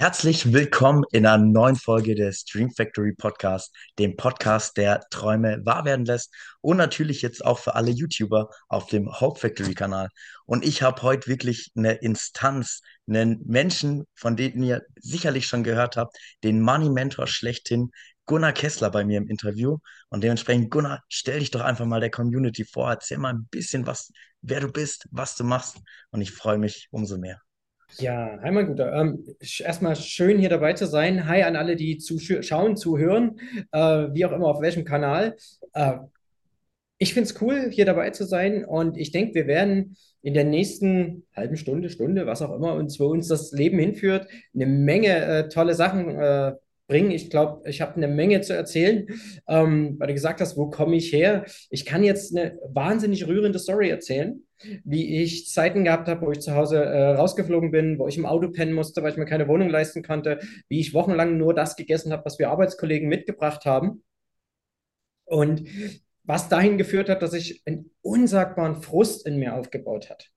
Herzlich willkommen in einer neuen Folge des Dream Factory Podcast, dem Podcast, der Träume wahr werden lässt und natürlich jetzt auch für alle YouTuber auf dem Hope Factory Kanal. Und ich habe heute wirklich eine Instanz, einen Menschen, von dem ihr sicherlich schon gehört habt, den Money Mentor schlechthin, Gunnar Kessler bei mir im Interview. Und dementsprechend, Gunnar, stell dich doch einfach mal der Community vor, erzähl mal ein bisschen was, wer du bist, was du machst. Und ich freue mich umso mehr. Ja, hi mein Guter. Ähm, erstmal schön hier dabei zu sein. Hi an alle, die zuschauen, zuhören, äh, wie auch immer auf welchem Kanal. Äh, ich finde es cool, hier dabei zu sein und ich denke, wir werden in der nächsten halben Stunde, Stunde, was auch immer uns, wo uns das Leben hinführt, eine Menge äh, tolle Sachen äh, bringen. Ich glaube, ich habe eine Menge zu erzählen, ähm, weil du gesagt hast, wo komme ich her? Ich kann jetzt eine wahnsinnig rührende Story erzählen, wie ich Zeiten gehabt habe, wo ich zu Hause äh, rausgeflogen bin, wo ich im Auto pennen musste, weil ich mir keine Wohnung leisten konnte, wie ich wochenlang nur das gegessen habe, was wir Arbeitskollegen mitgebracht haben. Und was dahin geführt hat, dass ich einen unsagbaren Frust in mir aufgebaut hat.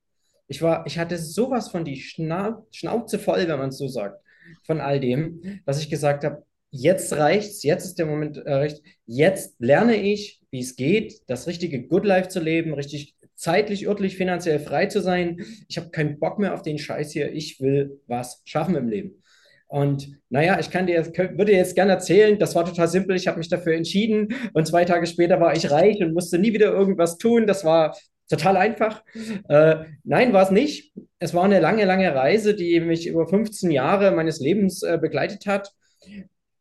Ich war, ich hatte sowas von die Schna Schnauze voll, wenn man es so sagt, von all dem, dass ich gesagt habe, jetzt reicht's, jetzt ist der Moment äh, recht, jetzt lerne ich, wie es geht, das richtige Good Life zu leben, richtig zeitlich, örtlich, finanziell frei zu sein. Ich habe keinen Bock mehr auf den Scheiß hier. Ich will was schaffen im Leben. Und naja, ich kann dir, würde jetzt gerne erzählen, das war total simpel. Ich habe mich dafür entschieden und zwei Tage später war ich reich und musste nie wieder irgendwas tun. Das war total einfach. Äh, nein, war es nicht. Es war eine lange, lange Reise, die mich über 15 Jahre meines Lebens äh, begleitet hat,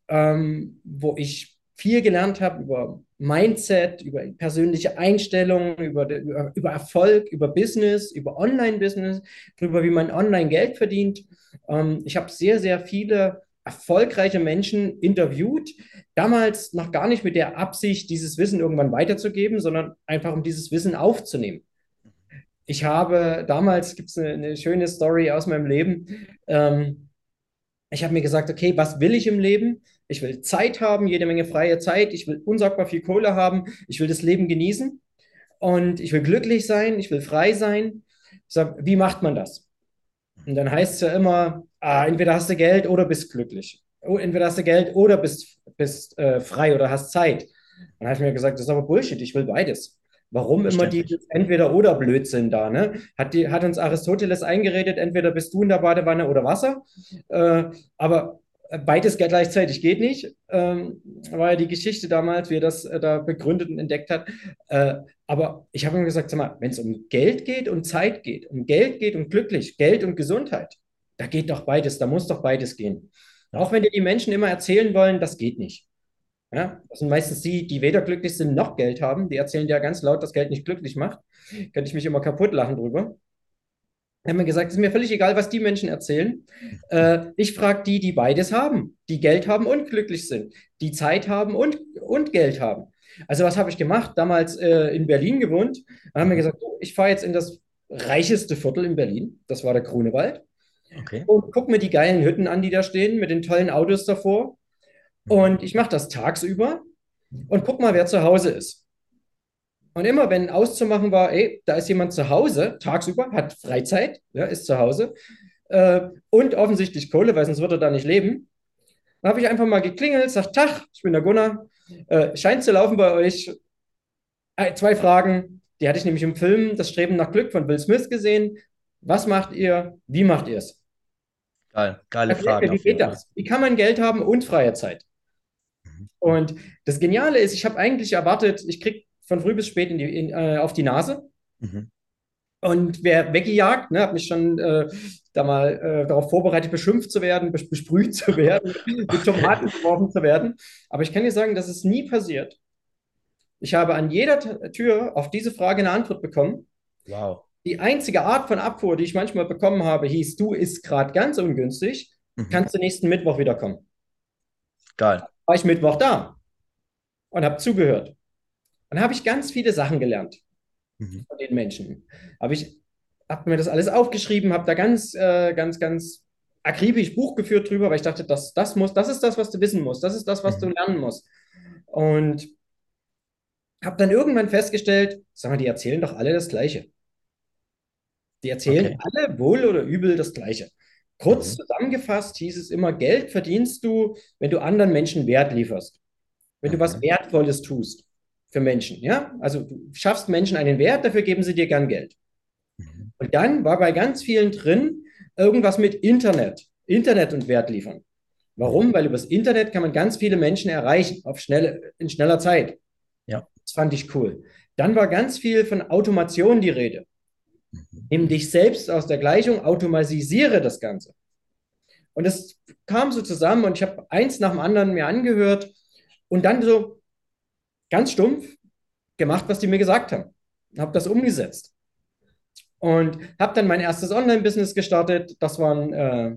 ähm, wo ich viel gelernt habe über Mindset, über persönliche Einstellungen, über, über, über Erfolg, über Business, über Online-Business, darüber, wie man online Geld verdient. Ähm, ich habe sehr, sehr viele erfolgreiche Menschen interviewt, damals noch gar nicht mit der Absicht, dieses Wissen irgendwann weiterzugeben, sondern einfach um dieses Wissen aufzunehmen. Ich habe damals, gibt es eine, eine, schöne Story aus meinem Leben, ähm, ich habe mir gesagt, okay, was will ich im Leben? Ich will Zeit haben, jede Menge freie Zeit. Ich will unsagbar viel Kohle haben. Ich will das Leben genießen. Und ich will glücklich sein. Ich will frei sein. Ich sag, wie macht man das? Und dann heißt es ja immer, ah, entweder hast du Geld oder bist glücklich. Oh, entweder hast du Geld oder bist, bist äh, frei oder hast Zeit. Dann habe ich mir gesagt, das ist aber Bullshit. Ich will beides. Warum immer die entweder oder Blödsinn da, ne? Hat, die, hat uns Aristoteles eingeredet, entweder bist du in der Badewanne oder Wasser. Äh, aber beides gleichzeitig geht nicht. Ähm, war ja die Geschichte damals, wie er das äh, da begründet und entdeckt hat. Äh, aber ich habe ihm gesagt, sag mal, wenn es um Geld geht und Zeit geht, um Geld geht und glücklich, Geld und Gesundheit, da geht doch beides, da muss doch beides gehen. Auch wenn dir die Menschen immer erzählen wollen, das geht nicht. Ja, das sind meistens die, die weder glücklich sind noch Geld haben. Die erzählen ja ganz laut, dass Geld nicht glücklich macht. Könnte ich mich immer kaputt lachen drüber. Haben mir gesagt, es ist mir völlig egal, was die Menschen erzählen. Äh, ich frage die, die beides haben, die Geld haben und glücklich sind, die Zeit haben und, und Geld haben. Also was habe ich gemacht? Damals äh, in Berlin gewohnt. Dann haben wir gesagt, oh, ich fahre jetzt in das reicheste Viertel in Berlin. Das war der Grunewald. Okay. Und guck mir die geilen Hütten an, die da stehen, mit den tollen Autos davor. Und ich mache das tagsüber und guck mal, wer zu Hause ist. Und immer, wenn auszumachen war, ey, da ist jemand zu Hause, tagsüber, hat Freizeit, ja, ist zu Hause äh, und offensichtlich Kohle, weil sonst würde er da nicht leben. Dann habe ich einfach mal geklingelt, sagt, Tag, ich bin der Gunnar, äh, scheint zu laufen bei euch. Äh, zwei Fragen, die hatte ich nämlich im Film Das Streben nach Glück von Will Smith gesehen. Was macht ihr? Wie macht ihr es? Geil, geile Frage. Wie geht das? Wie kann man Geld haben und freie Zeit? Und das Geniale ist, ich habe eigentlich erwartet, ich kriege von früh bis spät in die, in, äh, auf die Nase. Mhm. Und wer weggejagt, ne, hat mich schon äh, da mal äh, darauf vorbereitet, beschimpft zu werden, bes besprüht zu werden, mit Tomaten geworfen zu werden. Aber ich kann dir sagen, das ist nie passiert. Ich habe an jeder Tür auf diese Frage eine Antwort bekommen. Wow. Die einzige Art von Abfuhr, die ich manchmal bekommen habe, hieß, du ist gerade ganz ungünstig, mhm. kannst du nächsten Mittwoch wiederkommen. Geil war ich Mittwoch da und habe zugehört. Dann habe ich ganz viele Sachen gelernt mhm. von den Menschen. Habe ich habe mir das alles aufgeschrieben, habe da ganz, äh, ganz, ganz akribisch Buch geführt drüber, weil ich dachte, das, das, muss, das ist das, was du wissen musst, das ist das, was mhm. du lernen musst. Und habe dann irgendwann festgestellt, sag mal, die erzählen doch alle das Gleiche. Die erzählen okay. alle wohl oder übel das Gleiche. Kurz Mhm. zusammengefasst hieß es immer, Geld verdienst du, wenn du anderen Menschen Wert lieferst, wenn du was Mhm. Wertvolles tust für Menschen, ja? Also du schaffst Menschen einen Wert, dafür geben sie dir gern Geld. Mhm. Und dann war bei ganz vielen drin irgendwas mit Internet, Internet und Wert liefern. Warum? Weil übers Internet kann man ganz viele Menschen erreichen auf schnelle, in schneller Zeit. Ja. Das fand ich cool. Dann war ganz viel von Automation die Rede. Mhm. Nimm dich selbst aus der Gleichung, automatisiere das Ganze. Und das kam so zusammen und ich habe eins nach dem anderen mir angehört und dann so ganz stumpf gemacht, was die mir gesagt haben. Habe das umgesetzt. Und habe dann mein erstes Online-Business gestartet. Das war ein, äh,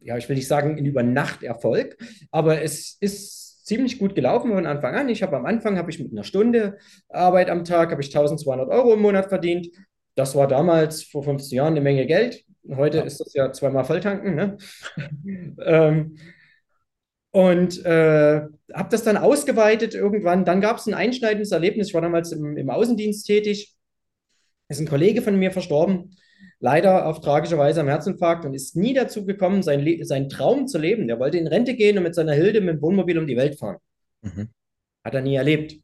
ja, ich will nicht sagen, ein Über-Nacht-Erfolg, aber es ist ziemlich gut gelaufen von Anfang an. Ich habe am Anfang, habe ich mit einer Stunde Arbeit am Tag, habe ich 1200 Euro im Monat verdient. Das war damals vor 15 Jahren eine Menge Geld. Heute Ja. ist das ja zweimal Volltanken. Ne? ähm, und äh, habe das dann ausgeweitet irgendwann. Dann gab es ein einschneidendes Erlebnis. Ich war damals im, im Außendienst tätig. Ist ein Kollege von mir verstorben, leider auf tragische Weise am Herzinfarkt und ist nie dazu gekommen, sein Le seinen Traum zu leben. Der wollte in Rente gehen und mit seiner Hilde mit dem Wohnmobil um die Welt fahren. Mhm. Hat er nie erlebt.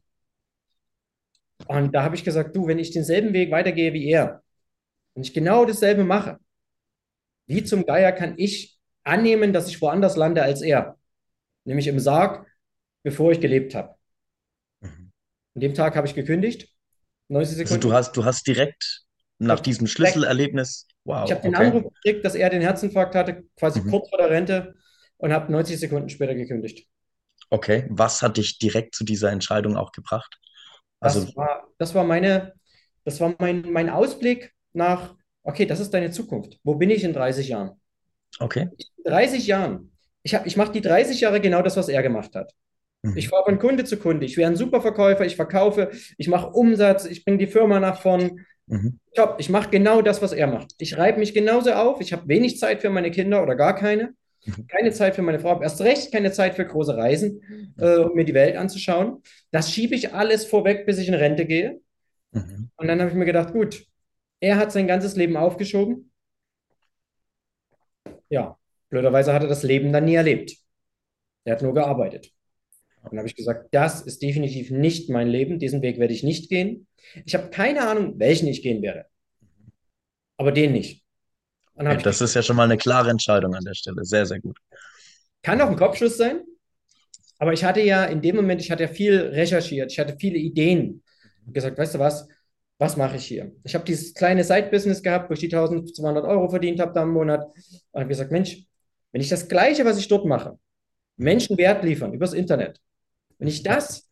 Und da habe ich gesagt, du, wenn ich denselben Weg weitergehe wie er und ich genau dasselbe mache, wie zum Geier kann ich annehmen, dass ich woanders lande als er? Nämlich im Sarg, bevor ich gelebt habe. Mhm. An dem Tag habe ich gekündigt. 90 Also Sekunden. du hast, du hast direkt nach hab diesem Schlüsselerlebnis, wow, Ich habe den okay. Anruf gekriegt, dass er den Herzinfarkt hatte, quasi Mhm. kurz vor der Rente und habe 90 Sekunden später gekündigt. Okay, was hat dich direkt zu dieser Entscheidung auch gebracht? Also, Das war, das war meine, das war mein, mein Ausblick nach, okay, das ist deine Zukunft. Wo bin ich in 30 Jahren? okay. In 30 Jahren. Ich, hab- ich mache die 30 Jahre genau das, was er gemacht hat. Mhm. Ich fahre von Kunde zu Kunde. Ich wäre ein super Verkäufer. Ich verkaufe. Ich mache Umsatz. Ich bringe die Firma nach vorn. Mhm. Top. Ich mache genau das, was er macht. Ich reibe mich genauso auf. Ich habe wenig Zeit für meine Kinder oder gar keine. Mhm. Keine Zeit für meine Frau. Erst recht keine Zeit für große Reisen, äh, um mir die Welt anzuschauen. Das schiebe ich alles vorweg, bis ich in Rente gehe. Mhm. Und dann habe ich mir gedacht, gut, er hat sein ganzes Leben aufgeschoben. Ja, blöderweise hat er das Leben dann nie erlebt. Er hat nur gearbeitet. Und dann habe ich gesagt, das ist definitiv nicht mein Leben. Diesen Weg werde ich nicht gehen. Ich habe keine Ahnung, welchen ich gehen werde. Aber den nicht. Ich das ist ja schon mal eine klare Entscheidung an der Stelle. Sehr, sehr gut. Kann auch ein Kopfschuss sein. Aber ich hatte ja in dem Moment, ich hatte ja viel recherchiert, ich hatte viele Ideen. Und gesagt, weißt du was, was mache ich hier? Ich habe dieses kleine Side-Business gehabt, wo ich die 1200 Euro verdient habe da im Monat. Und habe gesagt, Mensch, wenn ich das Gleiche, was ich dort mache, Menschen Wert liefern übers Internet, wenn ich das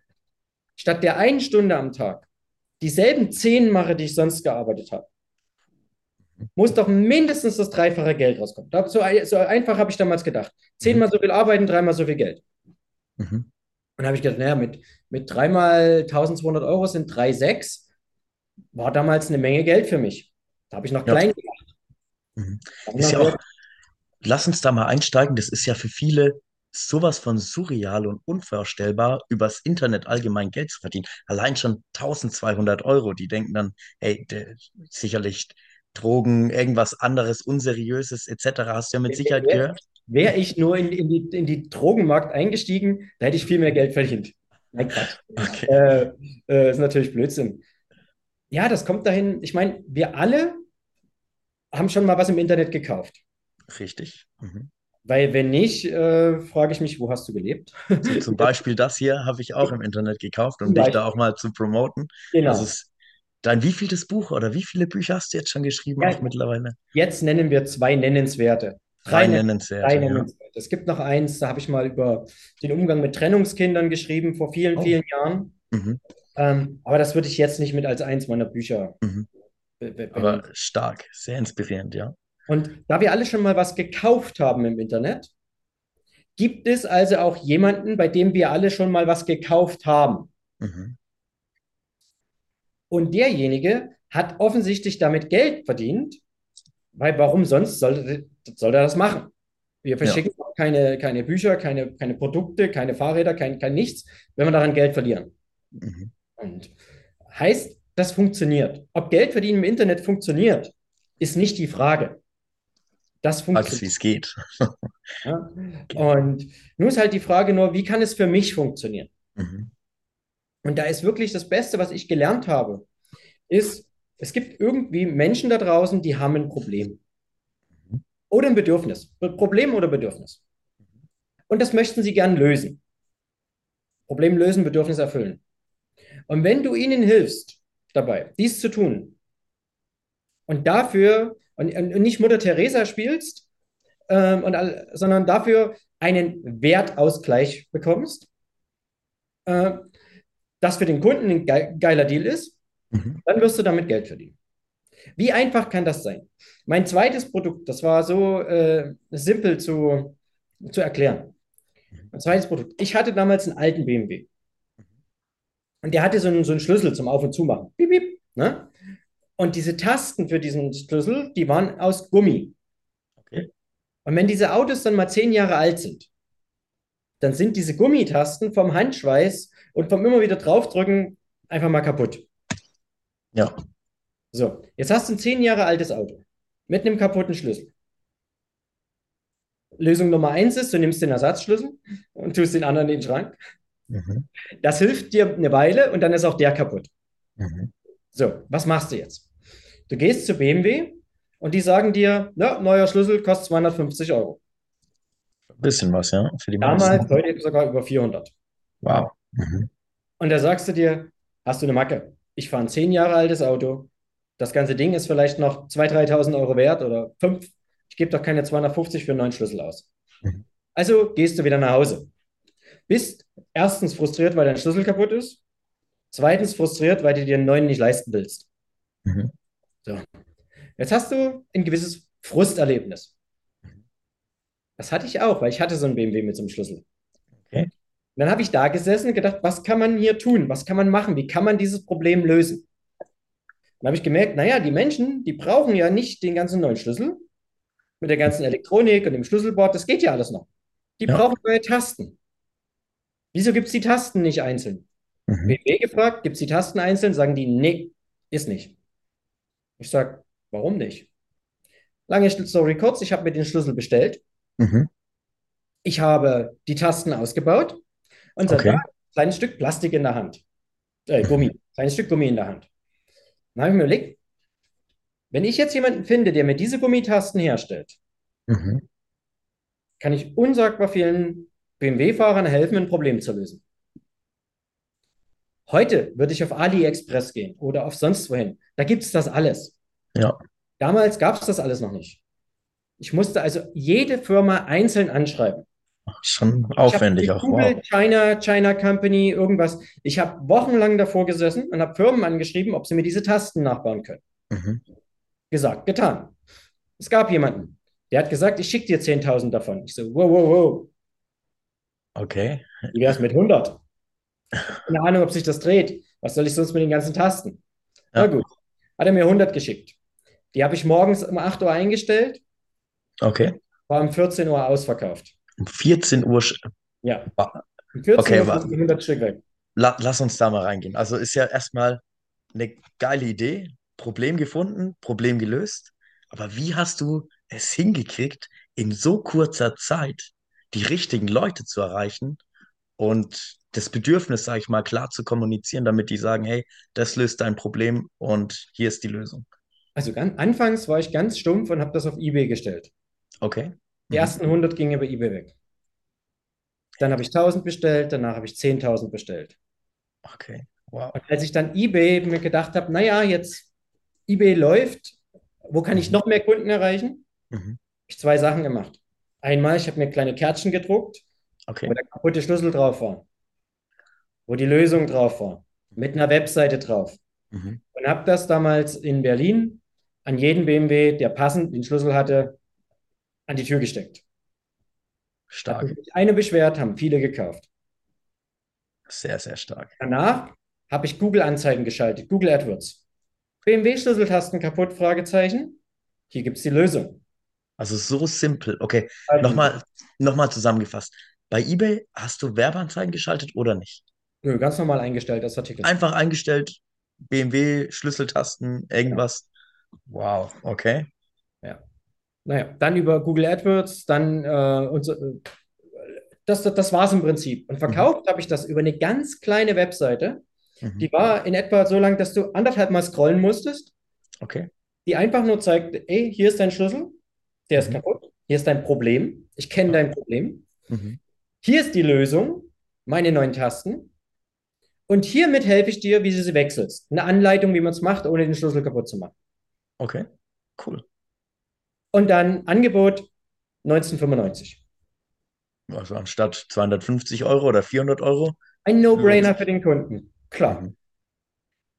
statt der einen Stunde am Tag dieselben zehn mache, die ich sonst gearbeitet habe, muss doch mindestens das dreifache Geld rauskommen. So, so einfach habe ich damals gedacht. Zehnmal so viel arbeiten, dreimal so viel Geld. Mhm. Und dann habe ich gedacht, naja, mit, mit dreimal 1200 Euro sind 3,6. War damals eine Menge Geld für mich. Da habe ich noch Ja. klein gedacht. Mhm. Ist ja auch, lass uns da mal einsteigen. Das ist ja für viele sowas von surreal und unvorstellbar, übers Internet allgemein Geld zu verdienen. Allein schon 1200 Euro. Die denken dann, hey, der, sicherlich Drogen, irgendwas anderes, unseriöses etc. Hast du ja mit Sicherheit Wer- gehört. Wäre ich nur in, in die, in die Drogenmarkt eingestiegen, da hätte ich viel mehr Geld verdient. Nein, Quatsch. Okay. Äh, äh, ist natürlich Blödsinn. Ja, das kommt dahin. Ich meine, wir alle haben schon mal was im Internet gekauft. Richtig. Mhm. Weil wenn nicht, äh, frage ich mich, wo hast du gelebt? So, zum Beispiel das hier habe ich auch im Internet gekauft, um dich da auch mal zu promoten. Genau. Das ist dein wievieltes Buch oder wie viele Bücher hast du jetzt schon geschrieben, Ja. auch mittlerweile? Jetzt nennen wir zwei nennenswerte. Drei nen- nennenswerte, drei ja. nennenswerte. Es gibt noch eins, da habe ich mal über den Umgang mit Trennungskindern geschrieben vor vielen, Oh. vielen Jahren. Mhm. Ähm, aber das würde ich jetzt nicht mit als eins meiner Bücher Mhm. be- be- Aber stark, sehr inspirierend, ja. Und da wir alle schon mal was gekauft haben im Internet, gibt es also auch jemanden, bei dem wir alle schon mal was gekauft haben. Mhm. Und derjenige hat offensichtlich damit Geld verdient, weil warum sonst sollte, soll er das machen? Wir verschicken auch keine, keine Bücher, keine, keine Produkte, keine Fahrräder, kein, kein nichts, wenn wir daran Geld verlieren. Mhm. Und heißt, das funktioniert. Ob Geld verdienen im Internet funktioniert, ist nicht die Frage. Das funktioniert. wie es geht. Ja? Und nun ist halt die Frage nur, wie kann es für mich funktionieren? Mhm. Und da ist wirklich das Beste, was ich gelernt habe, ist, es gibt irgendwie Menschen da draußen, die haben ein Problem oder ein Bedürfnis. Problem oder Bedürfnis. Und das möchten sie gern lösen. Problem lösen, Bedürfnis erfüllen. Und wenn du ihnen hilfst dabei, dies zu tun und dafür und, und nicht Mutter Teresa spielst, ähm, und, all- sondern dafür einen Wertausgleich bekommst, äh, das für den Kunden ein gei- geiler Deal ist, Mhm. dann wirst du damit Geld verdienen. Wie einfach kann das sein? Mein zweites Produkt, das war so äh, simpel zu, zu erklären. Mein zweites Produkt. Ich hatte damals einen alten BMW. Und der hatte so einen, so einen Schlüssel zum Auf- und Zumachen. Piep, piep, ne? Und diese Tasten für diesen Schlüssel, die waren aus Gummi. Okay. Und wenn diese Autos dann mal zehn Jahre alt sind, dann sind diese Gummitasten vom Handschweiß und vom immer wieder draufdrücken einfach mal kaputt. Ja. So, jetzt hast du ein zehn Jahre altes Auto mit einem kaputten Schlüssel. Lösung Nummer eins ist, du nimmst den Ersatzschlüssel und tust den anderen in den Schrank. Mhm. Das hilft dir eine Weile und dann ist auch der kaputt. Mhm. So, was machst du jetzt? Du gehst zu BMW und die sagen dir, ja, neuer Schlüssel kostet 250 Euro. Ein bisschen was, ja, für die Damals, meisten. heute sogar über 400. Wow. Mhm. Und da sagst du dir, hast du eine Macke? Ich fahre ein zehn Jahre altes Auto. Das ganze Ding ist vielleicht noch 2.000, 3.000 Euro wert oder 5. Ich gebe doch keine 250 für einen neuen Schlüssel aus. Mhm. Also gehst du wieder nach Hause. Bist erstens frustriert, weil dein Schlüssel kaputt ist. Zweitens frustriert, weil du dir einen neuen nicht leisten willst. Mhm. So. Jetzt hast du ein gewisses Frusterlebnis. Das hatte ich auch, weil ich hatte so einen BMW mit so einem Schlüssel. Okay. Und dann habe ich da gesessen und gedacht, was kann man hier tun? Was kann man machen? Wie kann man dieses Problem lösen? Dann habe ich gemerkt, naja, die Menschen, die brauchen ja nicht den ganzen neuen Schlüssel mit der ganzen Elektronik und dem Schlüsselbord. Das geht ja alles noch. Die Ja. brauchen neue Tasten. Wieso gibt es die Tasten nicht einzeln? Mhm. BMW gefragt, gibt es die Tasten einzeln? Sagen die, nee, ist nicht. Ich sage, warum nicht? Lange Story kurz, ich habe mir den Schlüssel bestellt. Mhm. Ich habe die Tasten ausgebaut und seit Okay. ein kleines Stück Plastik in der Hand. Äh, Gummi, kleines Stück Gummi in der Hand. Dann habe ich mir überlegt, wenn ich jetzt jemanden finde, der mir diese Gummitasten herstellt, Mhm. kann ich unsagbar vielen BMW-Fahrern helfen, ein Problem zu lösen. Heute würde ich auf AliExpress gehen oder auf sonst wohin. Da gibt es das alles. Ja. Damals gab es das alles noch nicht. Ich musste also jede Firma einzeln anschreiben. Schon Ich aufwendig auch. Wow. Google, China, China Company, irgendwas. Ich habe wochenlang davor gesessen und habe Firmen angeschrieben, ob sie mir diese Tasten nachbauen können. Mhm. Gesagt, getan. Es gab jemanden, der hat gesagt, ich schicke dir 10.000 davon. Ich so, wow, wow, wow. Okay. Wie wäre es mit 100? Keine Ahnung, ob sich das dreht. Was soll ich sonst mit den ganzen Tasten? Na Ja. gut. Hat er mir 100 geschickt. Die habe ich morgens um 8 Uhr eingestellt, Okay. war um 14 Uhr ausverkauft. Um 14 Uhr. Ja. Um 14 Okay, Uhr wa- waren die 100 Stück weg. La lass uns da mal reingehen. Also ist ja erstmal eine geile Idee. Problem gefunden, Problem gelöst. Aber wie hast du es hingekriegt, in so kurzer Zeit die richtigen Leute zu erreichen und das Bedürfnis, sage ich mal, klar zu kommunizieren, damit die sagen, hey, das löst dein Problem und hier ist die Lösung. Also ganz, anfangs war ich ganz stumpf und habe das auf eBay gestellt. Okay? Die Mhm. ersten 100 gingen über eBay weg. Dann habe ich 1000 bestellt, danach habe ich 10.000 bestellt. Okay. Wow. Und als ich dann eBay mir gedacht habe, naja, jetzt eBay läuft, wo kann ich Mhm. noch mehr Kunden erreichen? Mhm. Habe ich zwei Sachen gemacht. Einmal, ich habe mir kleine Kärtchen gedruckt, wo Okay. der kaputte Schlüssel drauf war, wo die Lösung drauf war, mit einer Webseite drauf. Mhm. Und habe das damals in Berlin an jeden BMW, der passend den Schlüssel hatte, an die Tür gesteckt. Hat Stark. sich nicht eine beschwert, haben viele gekauft. Sehr, sehr stark. Danach habe ich Google-Anzeigen geschaltet, Google AdWords. BMW-Schlüsseltasten kaputt? Fragezeichen. Hier gibt es die Lösung. Also so simpel. Okay. Also, Nochmal, nochmal zusammengefasst. Bei eBay hast du Werbeanzeigen geschaltet oder nicht? Nö, ganz normal eingestellt als Artikel. Einfach eingestellt, BMW, Schlüsseltasten, irgendwas. Wow, okay. Ja. Naja, dann über Google AdWords, dann äh, und so, äh, das, das, das war es im Prinzip. Und Mhm. verkauft habe ich das über eine ganz kleine Webseite. Mhm. Die war in etwa so lang, dass du anderthalb Mal scrollen musstest, Okay. die einfach nur zeigt, ey, hier ist dein Schlüssel, der ist Mhm. kaputt, hier ist dein Problem, ich kenne dein Problem, Mhm. Hier ist die Lösung, meine neun Tasten, und hiermit helfe ich dir, wie du sie wechselst. Eine Anleitung, wie man es macht, ohne den Schlüssel kaputt zu machen. Okay. Cool. Und dann Angebot 1995. Also anstatt 250 Euro oder 400 Euro. Ein No-Brainer für den Kunden. Klar. Mhm.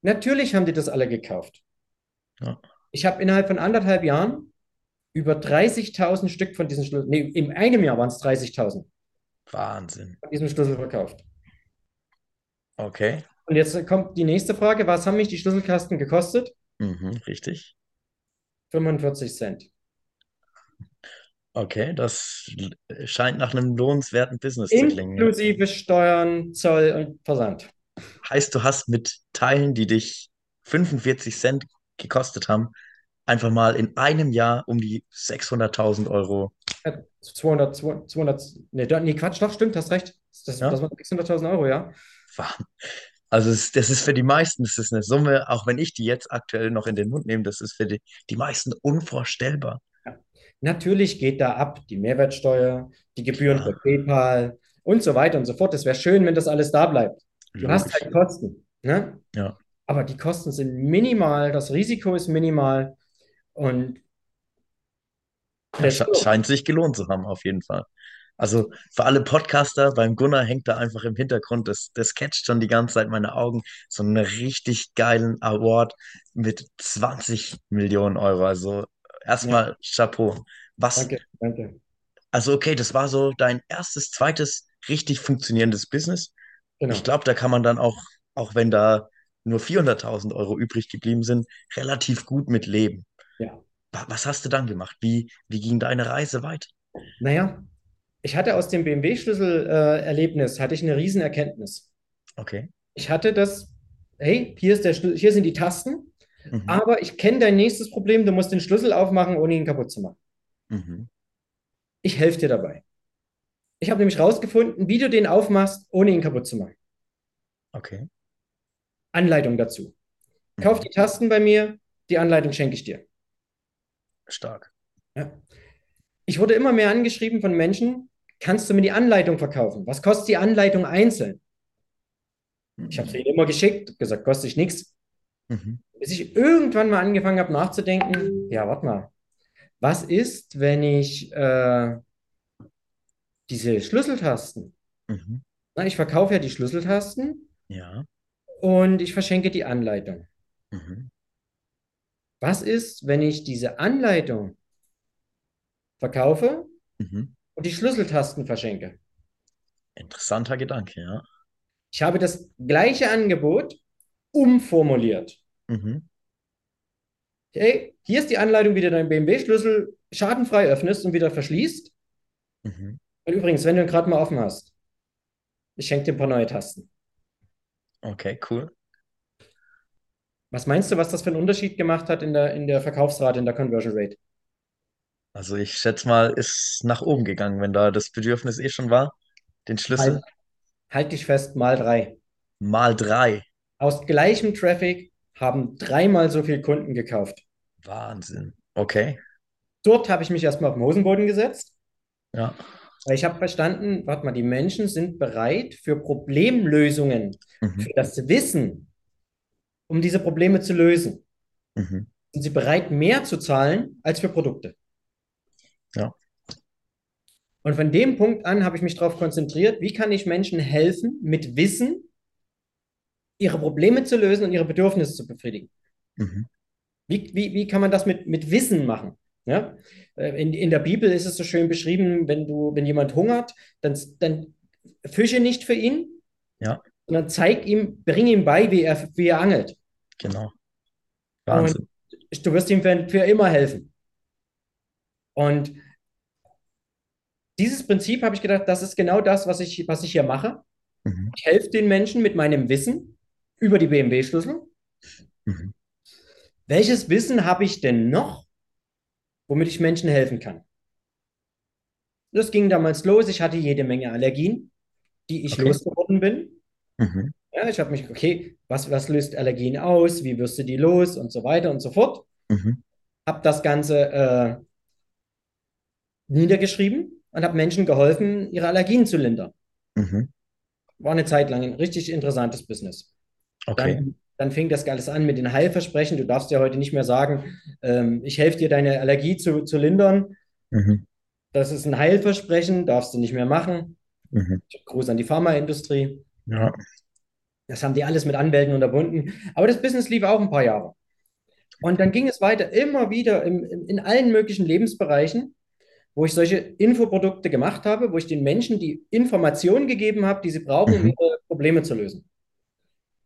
Natürlich haben die das alle gekauft. Ja. Ich habe innerhalb von anderthalb Jahren über 30.000 Stück von diesen Schlüsseln, nee, in einem Jahr waren es 30.000 Wahnsinn. von diesem Schlüssel verkauft. Okay. Und jetzt kommt die nächste Frage: Was haben mich die Schlüsselkasten gekostet? Mhm. Richtig. 45 Cent. Okay, das scheint nach einem lohnenswerten Business zu klingen. Inklusive Steuern, Zoll und Versand. Heißt, du hast mit Teilen, die dich 45 Cent gekostet haben, einfach mal in einem Jahr um die 600.000 Euro. Äh, 200, 200, 200 nee, Quatsch, doch, stimmt, hast recht. Das, Ja. das waren 600.000 Euro, ja. Also es, das ist für die meisten, das ist eine Summe, auch wenn ich die jetzt aktuell noch in den Mund nehme, das ist für die, die meisten unvorstellbar. Natürlich geht da ab die Mehrwertsteuer, die Gebühren Klar. für PayPal und so weiter und so fort. Es wäre schön, wenn das alles da bleibt. Du hast Logisch. halt Kosten, ne? Ja. Aber die Kosten sind minimal, das Risiko ist minimal und Ja, go. scheint sich gelohnt zu haben, auf jeden Fall. Also für alle Podcaster, beim Gunnar hängt da einfach im Hintergrund, das, das catcht schon die ganze Zeit meine Augen, so einen richtig geilen Award mit 20 Millionen Euro. Also erstmal Chapeau. Was, Danke, danke. also okay, das war so dein erstes, zweites richtig funktionierendes Business. Genau. Ich glaube, da kann man dann auch, auch wenn da nur 400.000 Euro übrig geblieben sind, relativ gut mit leben. Ja. Wa- Was hast du dann gemacht? Wie, wie ging deine Reise weiter? Naja, ich hatte aus dem BMW-Schlüssel-Erlebnis, hatte ich eine Riesenerkenntnis. Okay. Ich hatte das, hey, hier ist der Schlüssel, hier sind die Tasten, Mhm. aber ich kenne dein nächstes Problem, du musst den Schlüssel aufmachen, ohne ihn kaputt zu machen. Mhm. Ich helfe dir dabei. Ich habe nämlich rausgefunden, wie du den aufmachst, ohne ihn kaputt zu machen. Okay. Anleitung dazu. Kauf Mhm. die Tasten bei mir, die Anleitung schenke ich dir. Stark. Ja. Ich wurde immer mehr angeschrieben von Menschen, kannst du mir die Anleitung verkaufen? Was kostet die Anleitung einzeln? Ich habe sie ihnen immer geschickt, gesagt, kostet ich nichts. Mhm. Bis ich irgendwann mal angefangen habe nachzudenken, ja, warte mal, was ist, wenn ich äh, diese Schlüsseltasten, Mhm. na, ich verkaufe ja die Schlüsseltasten Ja. und ich verschenke die Anleitung. Mhm. Was ist, wenn ich diese Anleitung verkaufe Mhm. und die Schlüsseltasten verschenke? Interessanter Gedanke, ja. Ich habe das gleiche Angebot umformuliert. Mhm. Hey, hier ist die Anleitung, wie du deinen BMW-Schlüssel schadenfrei öffnest und wieder verschließt. Mhm. Und übrigens, wenn du ihn gerade mal offen hast, ich schenke dir ein paar neue Tasten. Okay, cool. Was meinst du, was das für einen Unterschied gemacht hat in der, in der Verkaufsrate, in der Conversion Rate? Also ich schätze mal, ist nach oben gegangen, wenn da das Bedürfnis eh schon war. Den Schlüssel Halt, halt dich fest, mal drei. mal drei. Aus gleichem Traffic haben dreimal so viele Kunden gekauft. Wahnsinn. Okay. Dort habe ich mich erstmal auf den Hosenboden gesetzt, Ja. weil ich habe verstanden, warte mal, die Menschen sind bereit für Problemlösungen, Mhm. für das Wissen, um diese Probleme zu lösen. Mhm. Sind sie bereit, mehr zu zahlen als für Produkte? Ja. Und von dem Punkt an habe ich mich darauf konzentriert, wie kann ich Menschen helfen, mit Wissen ihre Probleme zu lösen und ihre Bedürfnisse zu befriedigen. Mhm. Wie, wie, wie kann man das mit, mit Wissen machen? Ja? Äh, In, in der Bibel ist es so schön beschrieben, wenn du, wenn jemand hungert, dann, dann fische nicht für ihn, Ja. sondern zeig ihm, bring ihm bei, wie er, wie er angelt. Genau. Wahnsinn. Und du wirst ihm für, für immer helfen. Und dieses Prinzip habe ich gedacht, das ist genau das, was ich, was ich hier mache. Mhm. Ich helfe den Menschen mit meinem Wissen über die BMW-Schlüssel. Mhm. Welches Wissen habe ich denn noch, womit ich Menschen helfen kann. Das ging damals los. Ich hatte jede Menge Allergien, die ich Okay. losgeworden bin. Mhm. Ja, ich habe mich, okay, was, was löst Allergien aus? Wie wirst du die los? Und so weiter und so fort. Mhm. Habe das Ganze äh, niedergeschrieben und habe Menschen geholfen, ihre Allergien zu lindern. Mhm. War eine Zeit lang ein richtig interessantes Business. Okay. Dann, dann fing das alles an mit den Heilversprechen. Du darfst ja heute nicht mehr sagen, ähm, ich helfe dir, deine Allergie zu, zu lindern. Mhm. Das ist ein Heilversprechen, darfst du nicht mehr machen. Mhm. Gruß an die Pharmaindustrie. Ja. Das haben die alles mit Anwälten unterbunden. Aber das Business lief auch ein paar Jahre. Und dann ging es weiter, immer wieder im, im, in allen möglichen Lebensbereichen, wo ich solche Infoprodukte gemacht habe, wo ich den Menschen die Informationen gegeben habe, die sie brauchen, um Mhm. ihre Probleme zu lösen.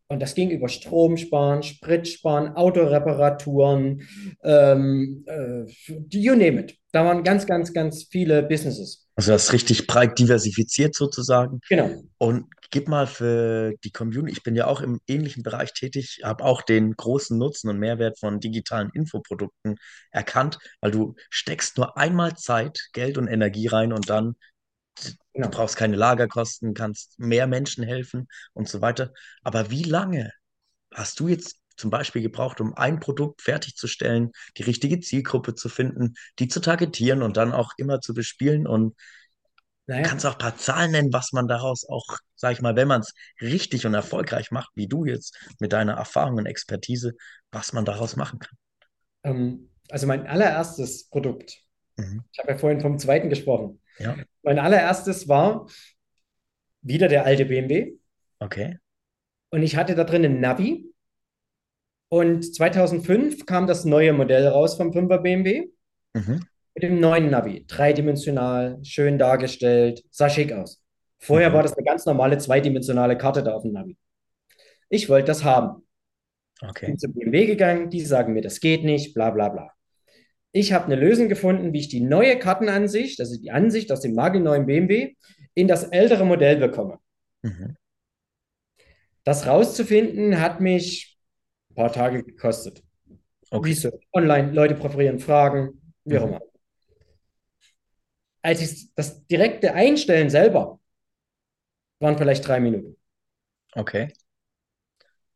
Und das ging über Strom sparen, Sprit sparen, Autoreparaturen, ähm, äh, you name it. Da waren ganz, ganz, ganz viele Businesses. Also das ist richtig breit diversifiziert sozusagen. Genau. Und gib mal für die Community, ich bin ja auch im ähnlichen Bereich tätig, habe auch den großen Nutzen und Mehrwert von digitalen Infoprodukten erkannt, weil du steckst nur einmal Zeit, Geld und Energie rein und dann, du Genau. brauchst keine Lagerkosten, kannst mehr Menschen helfen und so weiter. Aber wie lange hast du jetzt zum Beispiel gebraucht, um ein Produkt fertigzustellen, die richtige Zielgruppe zu finden, die zu targetieren und dann auch immer zu bespielen und Naja, kannst auch ein paar Zahlen nennen, was man daraus auch, sag ich mal, wenn man es richtig und erfolgreich macht, wie du jetzt mit deiner Erfahrung und Expertise, was man daraus machen kann. ähm, also mein allererstes Produkt, Mhm. ich habe ja vorhin vom zweiten gesprochen. Ja, Mein allererstes war wieder der alte BMW. okay. Und ich hatte da drin ein Navi. Und 2005 kam das neue Modell raus vom 5er BMW Mhm. mit dem neuen Navi. Dreidimensional, schön dargestellt, sah schick aus. Vorher Mhm. war das eine ganz normale zweidimensionale Karte da auf dem Navi. Ich wollte das haben. Okay. Bin zu BMW gegangen, die sagen mir, das geht nicht, bla bla bla. Ich habe eine Lösung gefunden, wie ich die neue Kartenansicht, also die Ansicht aus dem nagelneuen BMW, in das ältere Modell bekomme. Mhm. Das rauszufinden hat mich paar Tage gekostet. Okay. Research, online, Leute präferieren Fragen, wie auch Mhm. immer. Als ich das direkte Einstellen selber, waren vielleicht drei Minuten. Okay.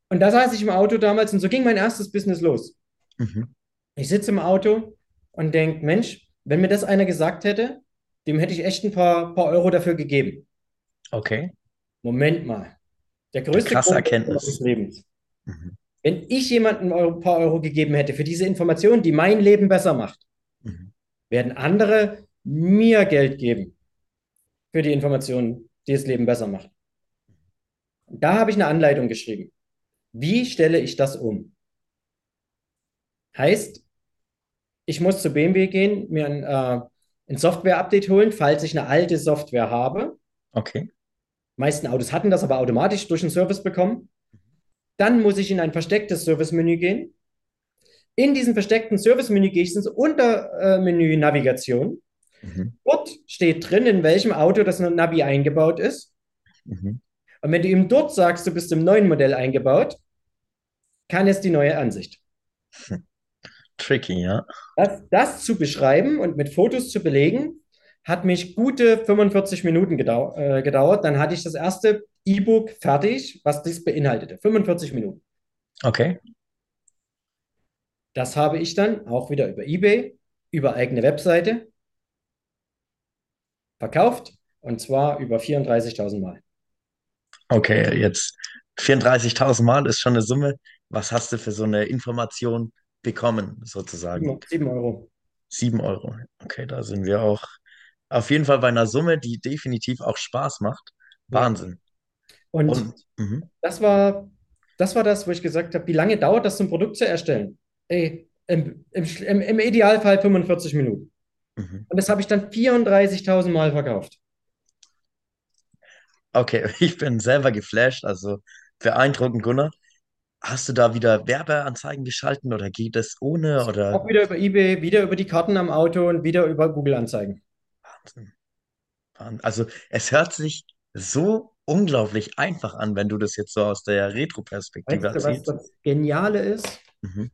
Und da saß ich im Auto damals und so ging mein erstes Business los. Mhm. Ich sitze im Auto und denke, Mensch, wenn mir das einer gesagt hätte, dem hätte ich echt ein paar, paar Euro dafür gegeben. Okay. Moment mal. Der größte krasse Erkenntnis. Lebens. Mhm. Wenn ich jemandem ein paar Euro gegeben hätte für diese Information, die mein Leben besser macht, Mhm. werden andere mir Geld geben für die Information, die das Leben besser macht. Da habe ich eine Anleitung geschrieben. Wie stelle ich das um? Heißt, ich muss zu BMW gehen, mir ein, äh, ein Software-Update holen, falls ich eine alte Software habe. Okay. Die meisten Autos hatten das aber automatisch durch den Service bekommen. Dann muss ich in ein verstecktes Service-Menü gehen. In diesem versteckten Service-Menü gehe ich ins Untermenü Navigation. Mhm. Dort steht drin, in welchem Auto das Navi eingebaut ist. Mhm. Und wenn du ihm dort sagst, du bist im neuen Modell eingebaut, kann es die neue Ansicht. Tricky, ja. Das, das zu beschreiben und mit Fotos zu belegen, hat mich gute 45 Minuten gedau äh, gedauert. Dann hatte ich das erste E-Book fertig, was dies beinhaltete. 45 Minuten. Okay. Das habe ich dann auch wieder über eBay, über eigene Webseite verkauft und zwar über 34.000 Mal. Okay, jetzt 34.000 Mal ist schon eine Summe. Was hast du für so eine Information bekommen, sozusagen? 7 Euro. 7 Euro. Okay, da sind wir auch auf jeden Fall bei einer Summe, die definitiv auch Spaß macht. Wahnsinn. Und Und, mhm. das war, das war das, wo ich gesagt habe, wie lange dauert das, so ein Produkt zu erstellen? Ey, im, im, im, Idealfall 45 Minuten. Mhm. Und das habe ich dann 34.000 Mal verkauft. Okay, ich bin selber geflasht, also beeindruckend, Gunnar. Hast du da wieder Werbeanzeigen geschalten oder geht es ohne oder Auch wieder über eBay, wieder über die Karten am Auto und wieder über Google-Anzeigen. Wahnsinn. Wahnsinn. Also es hört sich so unglaublich einfach an, wenn du das jetzt so aus der Retro-Perspektive Weißt du, was erzählst. das Geniale ist? Mhm.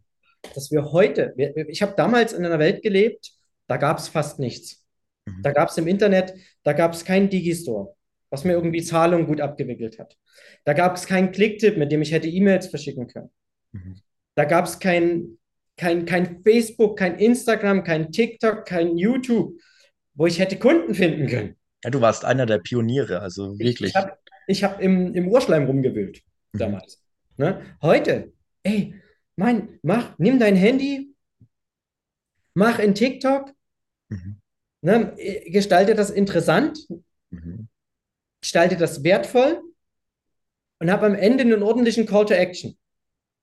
Dass wir heute, wir, ich habe damals in einer Welt gelebt, da gab es fast nichts. Mhm. Da gab es im Internet, da gab es keinen Digistore, was mir irgendwie Zahlungen gut abgewickelt hat. Da gab es keinen Klicktipp, mit dem ich hätte E-Mails verschicken können. Mhm. Da gab es kein, kein, kein Facebook, kein Instagram, kein TikTok, kein YouTube, wo ich hätte Kunden finden können. Ja, du warst einer der Pioniere, also Ich, wirklich. ich habe ich hab im, im Urschleim rumgewühlt Mhm. damals. Ne? Heute, ey, mein, mach, nimm dein Handy, mach in TikTok, Mhm. ne, gestalte das interessant, Mhm. gestalte das wertvoll und habe am Ende einen ordentlichen Call to Action.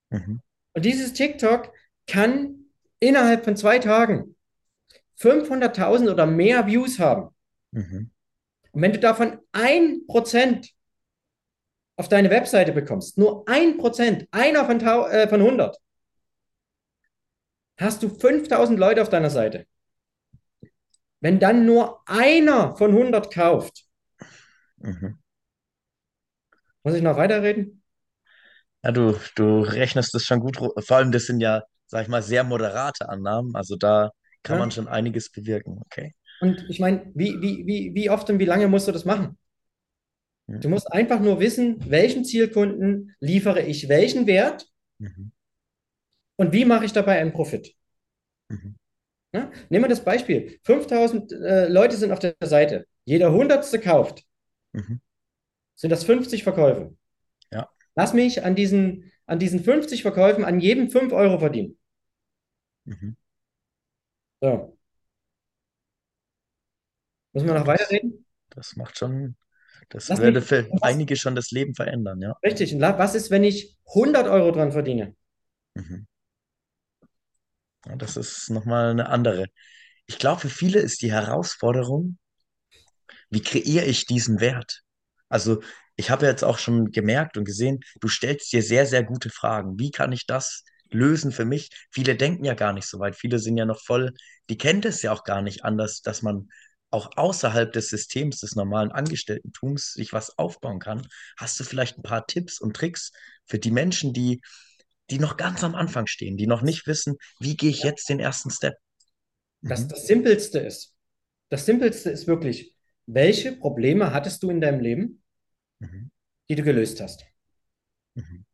Mhm. Und dieses TikTok kann innerhalb von zwei Tagen 500.000 oder mehr Views haben. Mhm. Und wenn du davon ein Prozent auf deine Webseite bekommst, nur ein Prozent, einer von, äh, von 100, hast du 5000 Leute auf deiner Seite. Wenn dann nur einer von 100 kauft, Mhm. muss ich noch weiterreden? Ja, du, du rechnest das schon gut. Vor allem, das sind ja, sag ich mal, sehr moderate Annahmen. Also da kann man Ja? schon einiges bewirken. Okay. Und ich meine, wie, wie, wie, wie oft und wie lange musst du das machen? Mhm. Du musst einfach nur wissen, welchen Zielkunden liefere ich welchen Wert Mhm. und wie mache ich dabei einen Profit. Mhm. Ja? Nehmen wir das Beispiel. 5000 äh, Leute sind auf der Seite. Jeder Hundertste kauft. Mhm. Sind das 50 Verkäufe? Ja. Lass mich an diesen, an diesen 50 Verkäufen an jedem 5 Euro verdienen. Mhm. So. Müssen wir noch weiterreden? das macht schon, das Lass würde für was, einige schon das Leben verändern, ja. richtig. Und was ist, wenn ich 100 Euro dran verdiene? Mhm. Ja, das ist nochmal eine andere. Ich glaube, für viele ist die Herausforderung, wie kreiere ich diesen Wert? Also, ich habe jetzt auch schon gemerkt und gesehen, du stellst dir sehr, sehr gute Fragen. Wie kann ich das lösen für mich? Viele denken ja gar nicht so weit. Viele sind ja noch voll, die kennen das ja auch gar nicht anders, dass man auch außerhalb des Systems des normalen Angestellten-Tums sich was aufbauen kann. Hast du vielleicht ein paar Tipps und Tricks für die Menschen, die, die noch ganz am Anfang stehen, die noch nicht wissen, wie gehe ich jetzt den ersten Step? Das, Mhm. das Simpelste ist, das Simpelste ist wirklich, welche Probleme hattest du in deinem Leben, Mhm. die du gelöst hast? Mhm.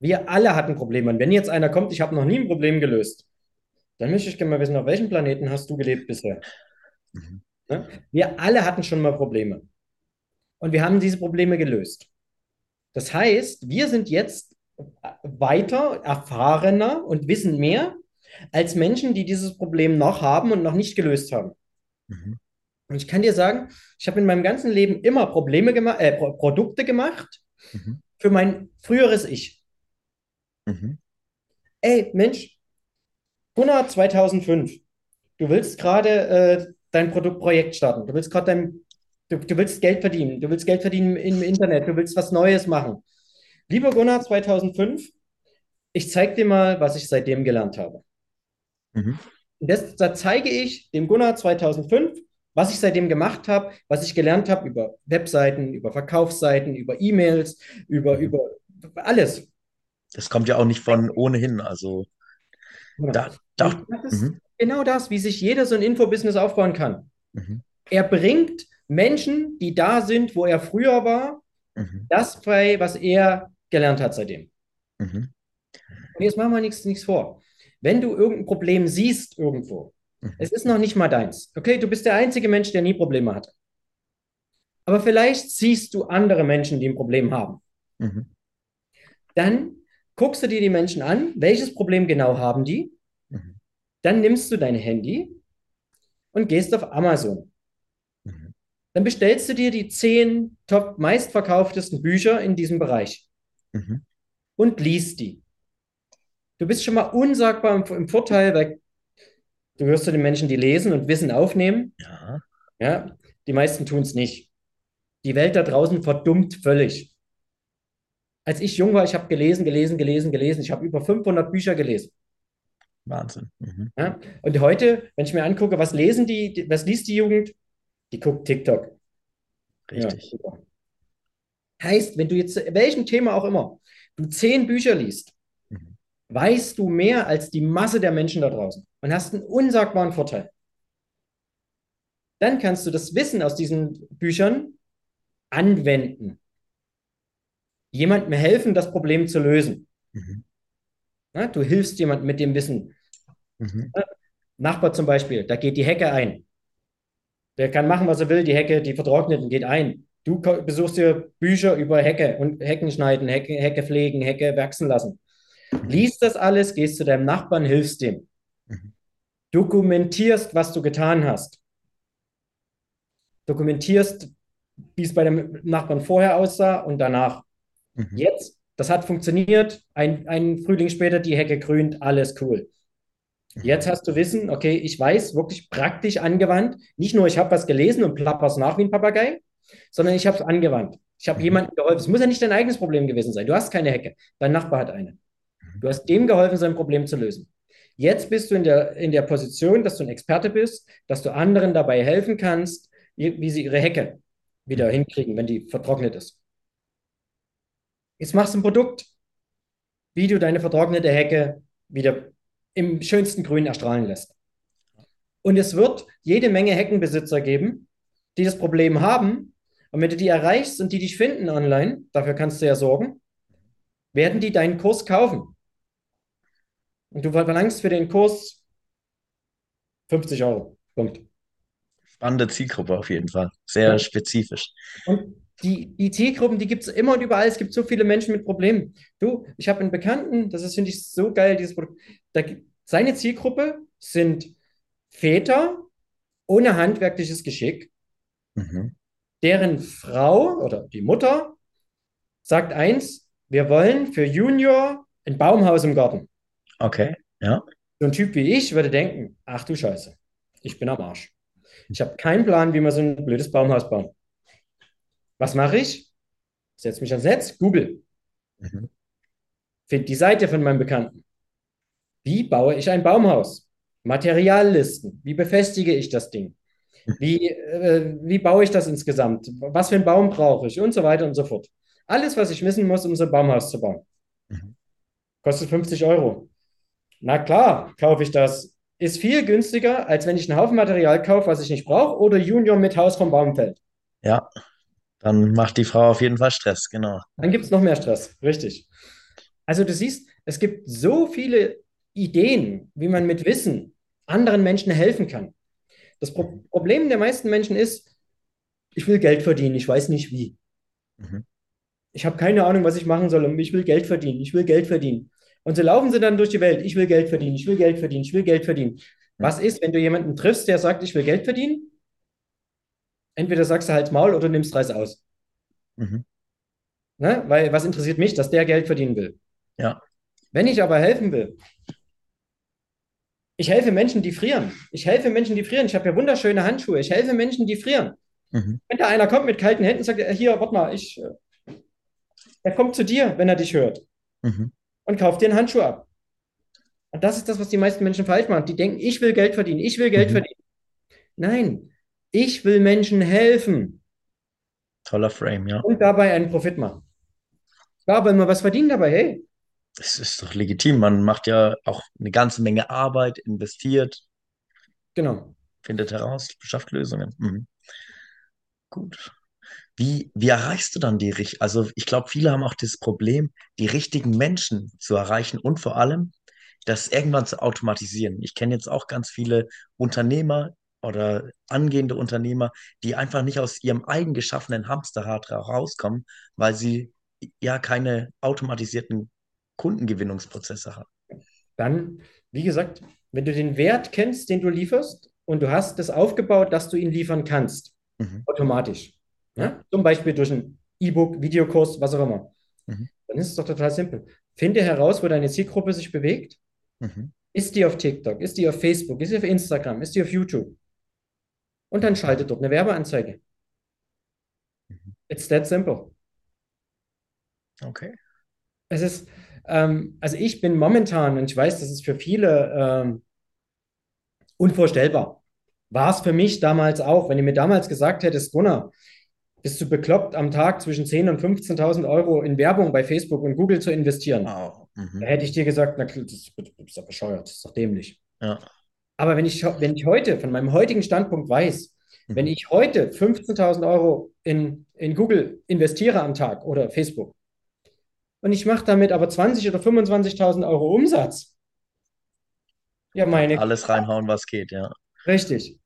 Wir alle hatten Probleme. Und wenn jetzt einer kommt, ich habe noch nie ein Problem gelöst, dann möchte ich gerne mal wissen, auf welchem Planeten hast du gelebt bisher? Mhm. Ne? Wir alle hatten schon mal Probleme. Und wir haben diese Probleme gelöst. Das heißt, wir sind jetzt weiter, erfahrener und wissen mehr als Menschen, die dieses Problem noch haben und noch nicht gelöst haben. Mhm. Und ich kann dir sagen, ich habe in meinem ganzen Leben immer Probleme gemacht, äh, Pro Produkte gemacht Mhm. für mein früheres Ich. Mhm. Ey, Mensch, Gunnar 2005, du willst gerade äh, dein Produktprojekt starten, du willst gerade dein, du, du willst Geld verdienen, du willst Geld verdienen im Internet, du willst was Neues machen. Lieber Gunnar 2005, ich zeige dir mal, was ich seitdem gelernt habe. Mhm. Das, da zeige ich dem Gunnar 2005, was ich seitdem gemacht habe, was ich gelernt habe über Webseiten, über Verkaufsseiten, über E-Mails, über, Mhm. über alles. Das kommt ja auch nicht von ohnehin. Also Genau. da, da, das ist mhm. Genau das, wie sich jeder so ein Infobusiness aufbauen kann. Mhm. Er bringt Menschen, die da sind, wo er früher war, Mhm. das bei, was er gelernt hat seitdem. Mhm. Und jetzt machen wir nichts, nichts vor. Wenn du irgendein Problem siehst irgendwo, Mhm. es ist noch nicht mal deins. Okay, du bist der einzige Mensch, der nie Probleme hatte. Aber vielleicht siehst du andere Menschen, die ein Problem haben. Mhm. Dann guckst du dir die Menschen an, welches Problem genau haben die. Dann nimmst du dein Handy und gehst auf Amazon. Mhm. Dann bestellst du dir die zehn top meistverkauftesten Bücher in diesem Bereich Mhm. und liest die. Du bist schon mal unsagbar im, im Vorteil, weil du gehörst zu den Menschen, die lesen und Wissen aufnehmen. Ja. Ja, die meisten tun es nicht. Die Welt da draußen verdummt völlig. Als ich jung war, ich habe gelesen, gelesen, gelesen, gelesen. Ich habe über 500 Bücher gelesen. Wahnsinn. Mhm. Ja? Und heute, wenn ich mir angucke, was lesen die, was liest die Jugend? Die guckt TikTok. Ja, Richtig. super. Heißt, wenn du jetzt, welchem Thema auch immer, du zehn Bücher liest, Mhm. weißt du mehr als die Masse der Menschen da draußen und hast einen unsagbaren Vorteil. Dann kannst du das Wissen aus diesen Büchern anwenden. Jemandem helfen, das Problem zu lösen. Mhm. Ja, du hilfst jemandem mit dem Wissen. Mhm. Nachbar zum Beispiel, da geht die Hecke ein. Der kann machen, was er will, die Hecke, die vertrockneten, geht ein. Du besuchst dir Bücher über Hecke und Hecken schneiden, Hecke, Hecke pflegen, Hecke wachsen lassen. Mhm. Liest das alles, gehst zu deinem Nachbarn, hilfst dem. Mhm. Dokumentierst, was du getan hast. Dokumentierst, wie es bei dem Nachbarn vorher aussah und danach. Mhm. Jetzt, das hat funktioniert. Ein, ein Frühling später, die Hecke grünt, alles cool. Jetzt hast du Wissen, okay, ich weiß, wirklich praktisch angewandt. Nicht nur, ich habe was gelesen und plapper's nach wie ein Papagei, sondern ich habe es angewandt. Ich habe Mhm. jemandem geholfen. Es muss ja nicht dein eigenes Problem gewesen sein. Du hast keine Hecke. Dein Nachbar hat eine. Du hast dem geholfen, sein Problem zu lösen. Jetzt bist du in der, in der Position, dass du ein Experte bist, dass du anderen dabei helfen kannst, wie, wie sie ihre Hecke wieder hinkriegen, wenn die vertrocknet ist. Jetzt machst du ein Produkt, wie du deine vertrocknete Hecke wieder im schönsten Grün erstrahlen lässt. Und es wird jede Menge Heckenbesitzer geben, die das Problem haben. Und wenn du die erreichst und die dich finden online, dafür kannst du ja sorgen, werden die deinen Kurs kaufen. Und du verlangst für den Kurs 50 Euro. Punkt. Spannende Zielgruppe auf jeden Fall. Sehr Ja. spezifisch. Und die, die Zielgruppen, die gibt es immer und überall. Es gibt so viele Menschen mit Problemen. Du, ich habe einen Bekannten, das ist, finde ich, so geil, dieses Produkt. Da, seine Zielgruppe sind Väter ohne handwerkliches Geschick, Mhm. deren Frau oder die Mutter sagt eins, wir wollen für Junior ein Baumhaus im Garten. Okay, ja. So ein Typ wie ich würde denken, ach du Scheiße, ich bin am Arsch. Ich habe keinen Plan, wie man so ein blödes Baumhaus baut. Was mache ich? Setze mich ans Netz, Google, Mhm. finde die Seite von meinem Bekannten. Wie baue ich ein Baumhaus? Materiallisten. Wie befestige ich das Ding? Wie, äh, wie baue ich das insgesamt? Was für einen Baum brauche ich? Und so weiter und so fort. Alles, was ich wissen muss, um so ein Baumhaus zu bauen. Mhm. Kostet 50 Euro. Na klar, kaufe ich das. Ist viel günstiger, als wenn ich einen Haufen Material kaufe, was ich nicht brauche, oder Junior mit Haus vom Baumfeld. Ja, dann macht die Frau auf jeden Fall Stress, genau. Dann gibt es noch mehr Stress. Richtig. Also du siehst, es gibt so viele Ideen, wie man mit Wissen anderen Menschen helfen kann. Das Pro Problem der meisten Menschen ist, ich will Geld verdienen, ich weiß nicht wie. Mhm. Ich habe keine Ahnung, was ich machen soll, und ich will Geld verdienen, ich will Geld verdienen. Und so laufen sie dann durch die Welt, ich will Geld verdienen, ich will Geld verdienen, ich will Geld verdienen. Was ist, wenn du jemanden triffst, der sagt, ich will Geld verdienen? Entweder sagst du halt Maul oder nimmst Reis aus. Mhm. Ne? Weil was interessiert mich, dass der Geld verdienen will? Ja. Wenn ich aber helfen will, ich helfe Menschen, die frieren. Ich helfe Menschen, die frieren. Ich habe ja wunderschöne Handschuhe. Ich helfe Menschen, die frieren. Mhm. Wenn da einer kommt mit kalten Händen und sagt, äh, hier, warte mal, ich, äh, er kommt zu dir, wenn er dich hört Mhm. und kauft dir einen Handschuh ab. Und das ist das, was die meisten Menschen falsch machen. Die denken, ich will Geld verdienen, ich will Geld Mhm. verdienen. Nein, ich will Menschen helfen Toller Frame, ja. und dabei einen Profit machen. Ja, wenn wir was verdienen dabei, hey, Es ist doch legitim. Man macht ja auch eine ganze Menge Arbeit, investiert, genau. findet heraus, schafft Lösungen. Mhm. Gut. Wie, wie erreichst du dann die richtig? Also ich glaube, viele haben auch das Problem, die richtigen Menschen zu erreichen und vor allem das irgendwann zu automatisieren. Ich kenne jetzt auch ganz viele Unternehmer oder angehende Unternehmer, die einfach nicht aus ihrem eigen geschaffenen Hamsterrad ra- rauskommen, weil sie ja keine automatisierten Kundengewinnungsprozesse haben. Dann, wie gesagt, wenn du den Wert kennst, den du lieferst und du hast es aufgebaut, dass du ihn liefern kannst, Mhm. automatisch. Ja? Zum Beispiel durch ein E-Book, Videokurs, was auch immer. Mhm. Dann ist es doch total simpel. Finde heraus, wo deine Zielgruppe sich bewegt. Mhm. Ist die auf TikTok? Ist die auf Facebook? Ist die auf Instagram? Ist die auf YouTube? Und dann schalte dort eine Werbeanzeige. Mhm. It's that simple. Okay. Es ist, ähm, also ich bin momentan, und ich weiß, das ist für viele ähm, unvorstellbar. War es für mich damals auch, wenn du mir damals gesagt hättest, Gunnar, bist du bekloppt, am Tag zwischen 10.000 und 15.000 Euro in Werbung bei Facebook und Google zu investieren? Wow. Mhm. Da hätte ich dir gesagt, na klar, das ist, das ist doch bescheuert, das ist doch dämlich. Ja. Aber wenn ich, wenn ich heute von meinem heutigen Standpunkt weiß, Wenn Mhm. ich heute 15.000 Euro in, in Google investiere am Tag oder Facebook und ich mache damit aber 20 oder 25.000 Euro Umsatz, ja, meine, Alles reinhauen, was geht, ja. richtig.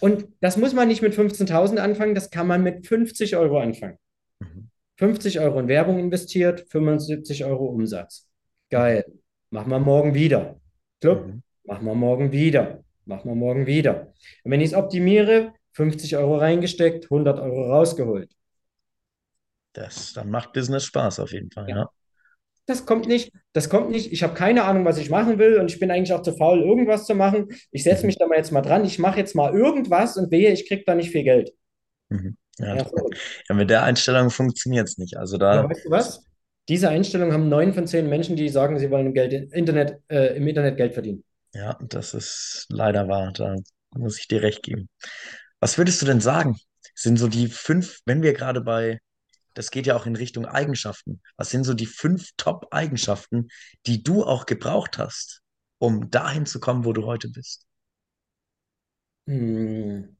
Und das muss man nicht mit 15.000 anfangen, das kann man mit 50 Euro anfangen. Mhm. 50 Euro in Werbung investiert, 75 Euro Umsatz. Geil. Machen wir morgen wieder. Club, Mhm. machen wir morgen wieder. Machen wir morgen wieder. Und wenn ich es optimiere, 50 Euro reingesteckt, 100 Euro rausgeholt. Das, dann macht Business Spaß auf jeden Fall, Ja. ja. Das kommt nicht, das kommt nicht. Ich habe keine Ahnung, was ich machen will und ich bin eigentlich auch zu faul, irgendwas zu machen. Ich setze Mhm. mich da mal jetzt mal dran. Ich mache jetzt mal irgendwas und wehe, ich kriege da nicht viel Geld. Mhm. Ja, Ja, ja, mit der Einstellung funktioniert es nicht. Also da, weißt du was? Diese Einstellung haben neun von zehn Menschen, die sagen, sie wollen im Geld, Internet, äh, im Internet Geld verdienen. ja, das ist leider wahr. Da muss ich dir recht geben. Was würdest du denn sagen? Sind so die fünf, wenn wir gerade bei, das geht ja auch in Richtung Eigenschaften. Was sind so die fünf Top-Eigenschaften, die du auch gebraucht hast, um dahin zu kommen, wo du heute bist? Hm,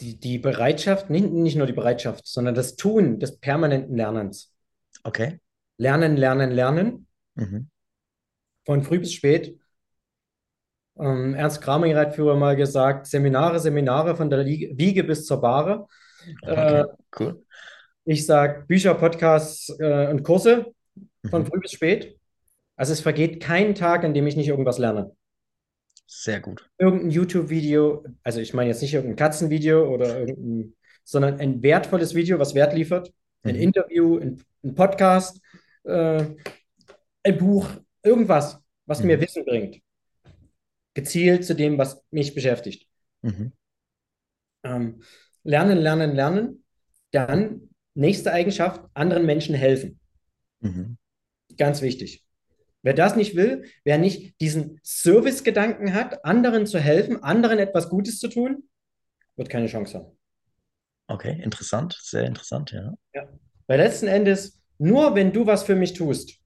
Die, die Bereitschaft, nicht, nicht nur die Bereitschaft, sondern das Tun des permanenten Lernens. Okay? Lernen, lernen, lernen, Mhm. von früh bis spät. Ähm, Ernst Kramer hat früher mal gesagt, Seminare, Seminare von der Wiege bis zur Bahre. Okay, Äh, cool. Ich sage Bücher, Podcasts äh, und Kurse von Mhm. früh bis spät. Also es vergeht kein Tag, an dem ich nicht irgendwas lerne. Sehr gut. Irgendein YouTube-Video, also ich meine jetzt nicht irgendein Katzenvideo oder irgendein, sondern ein wertvolles Video, was Wert liefert. Ein Mhm. Interview, ein, ein Podcast, äh, ein Buch, irgendwas, was mir Mhm. Wissen bringt. Gezielt zu dem, was mich beschäftigt. Mhm. Ähm, lernen, lernen, lernen. Dann nächste Eigenschaft, anderen Menschen helfen. Mhm. Ganz wichtig. Wer das nicht will, wer nicht diesen Service-Gedanken hat, anderen zu helfen, anderen etwas Gutes zu tun, wird keine Chance haben. Okay, interessant, sehr interessant, ja. Ja. Weil letzten Endes, nur wenn du was für mich tust,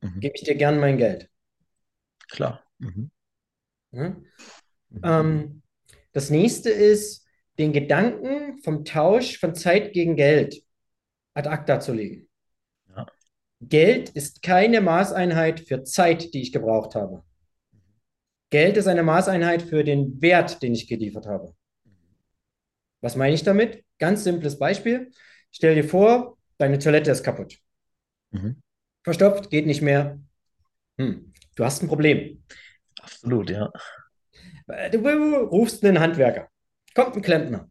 Mhm. gebe ich dir gern mein Geld. Klar. Mhm. Mhm. Ähm, das nächste ist, den Gedanken vom Tausch von Zeit gegen Geld ad acta zu legen. Ja. Geld ist keine Maßeinheit für Zeit, die ich gebraucht habe. Geld ist eine Maßeinheit für den Wert, den ich geliefert habe. Was meine ich damit? Ganz simples Beispiel. Stell dir vor, deine Toilette ist kaputt. Mhm. Verstopft, geht nicht mehr. Hm, du hast ein Problem. Absolut, ja. Du rufst einen Handwerker. Kommt ein Klempner.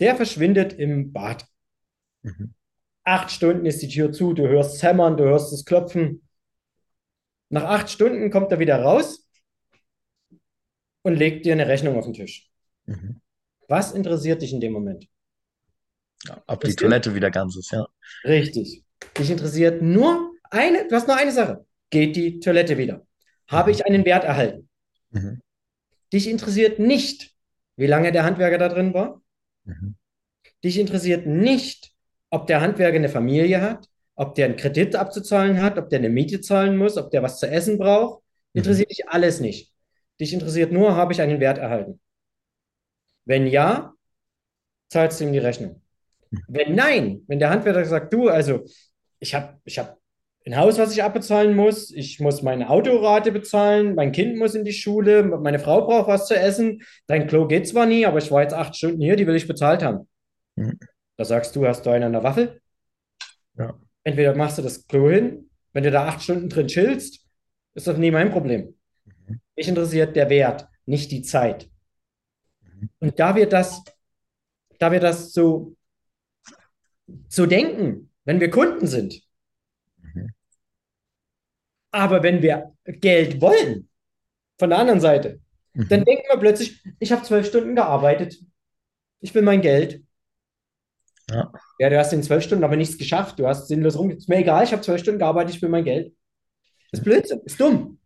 Der verschwindet im Bad. Mhm. Acht Stunden ist die Tür zu, du hörst es hämmern, du hörst es klopfen. Nach acht Stunden kommt er wieder raus und legt dir eine Rechnung auf den Tisch. Mhm. Was interessiert dich in dem Moment? Ja, ob Das die Toilette wieder ganz ist, ja. Richtig. Dich interessiert nur eine, du hast nur eine Sache. Geht die Toilette wieder? Habe ich einen Wert erhalten? Mhm. Dich interessiert nicht, wie lange der Handwerker da drin war. Mhm. Dich interessiert nicht, ob der Handwerker eine Familie hat, ob der einen Kredit abzuzahlen hat, ob der eine Miete zahlen muss, ob der was zu essen braucht. Interessiert dich alles nicht. Dich interessiert nur, habe ich einen Wert erhalten? Wenn ja, zahlst du ihm die Rechnung. Wenn nein, wenn der Handwerker sagt, du, also ich habe ich hab ein Haus, was ich abbezahlen muss, ich muss meine Autorate bezahlen, mein Kind muss in die Schule, meine Frau braucht was zu essen, dein Klo geht zwar nie, aber ich war jetzt acht Stunden hier, die will ich bezahlt haben. Mhm. Da sagst du, hast du einen an der Waffel? Ja. Entweder machst du das Klo hin, wenn du da acht Stunden drin chillst, ist das nie mein Problem. Mhm. Mich interessiert der Wert, nicht die Zeit. Mhm. Und da wir das, da wir das so, so denken, wenn wir Kunden sind, Mhm. aber wenn wir Geld wollen, von der anderen Seite, Mhm. dann denken wir plötzlich, ich habe zwölf Stunden gearbeitet, ich will mein Geld. Ja. Ja, du hast in zwölf Stunden aber nichts geschafft, du hast sinnlos rum. Ist mir egal, ich habe zwölf Stunden gearbeitet, ich will mein Geld. Das ist Blödsinn, ist dumm.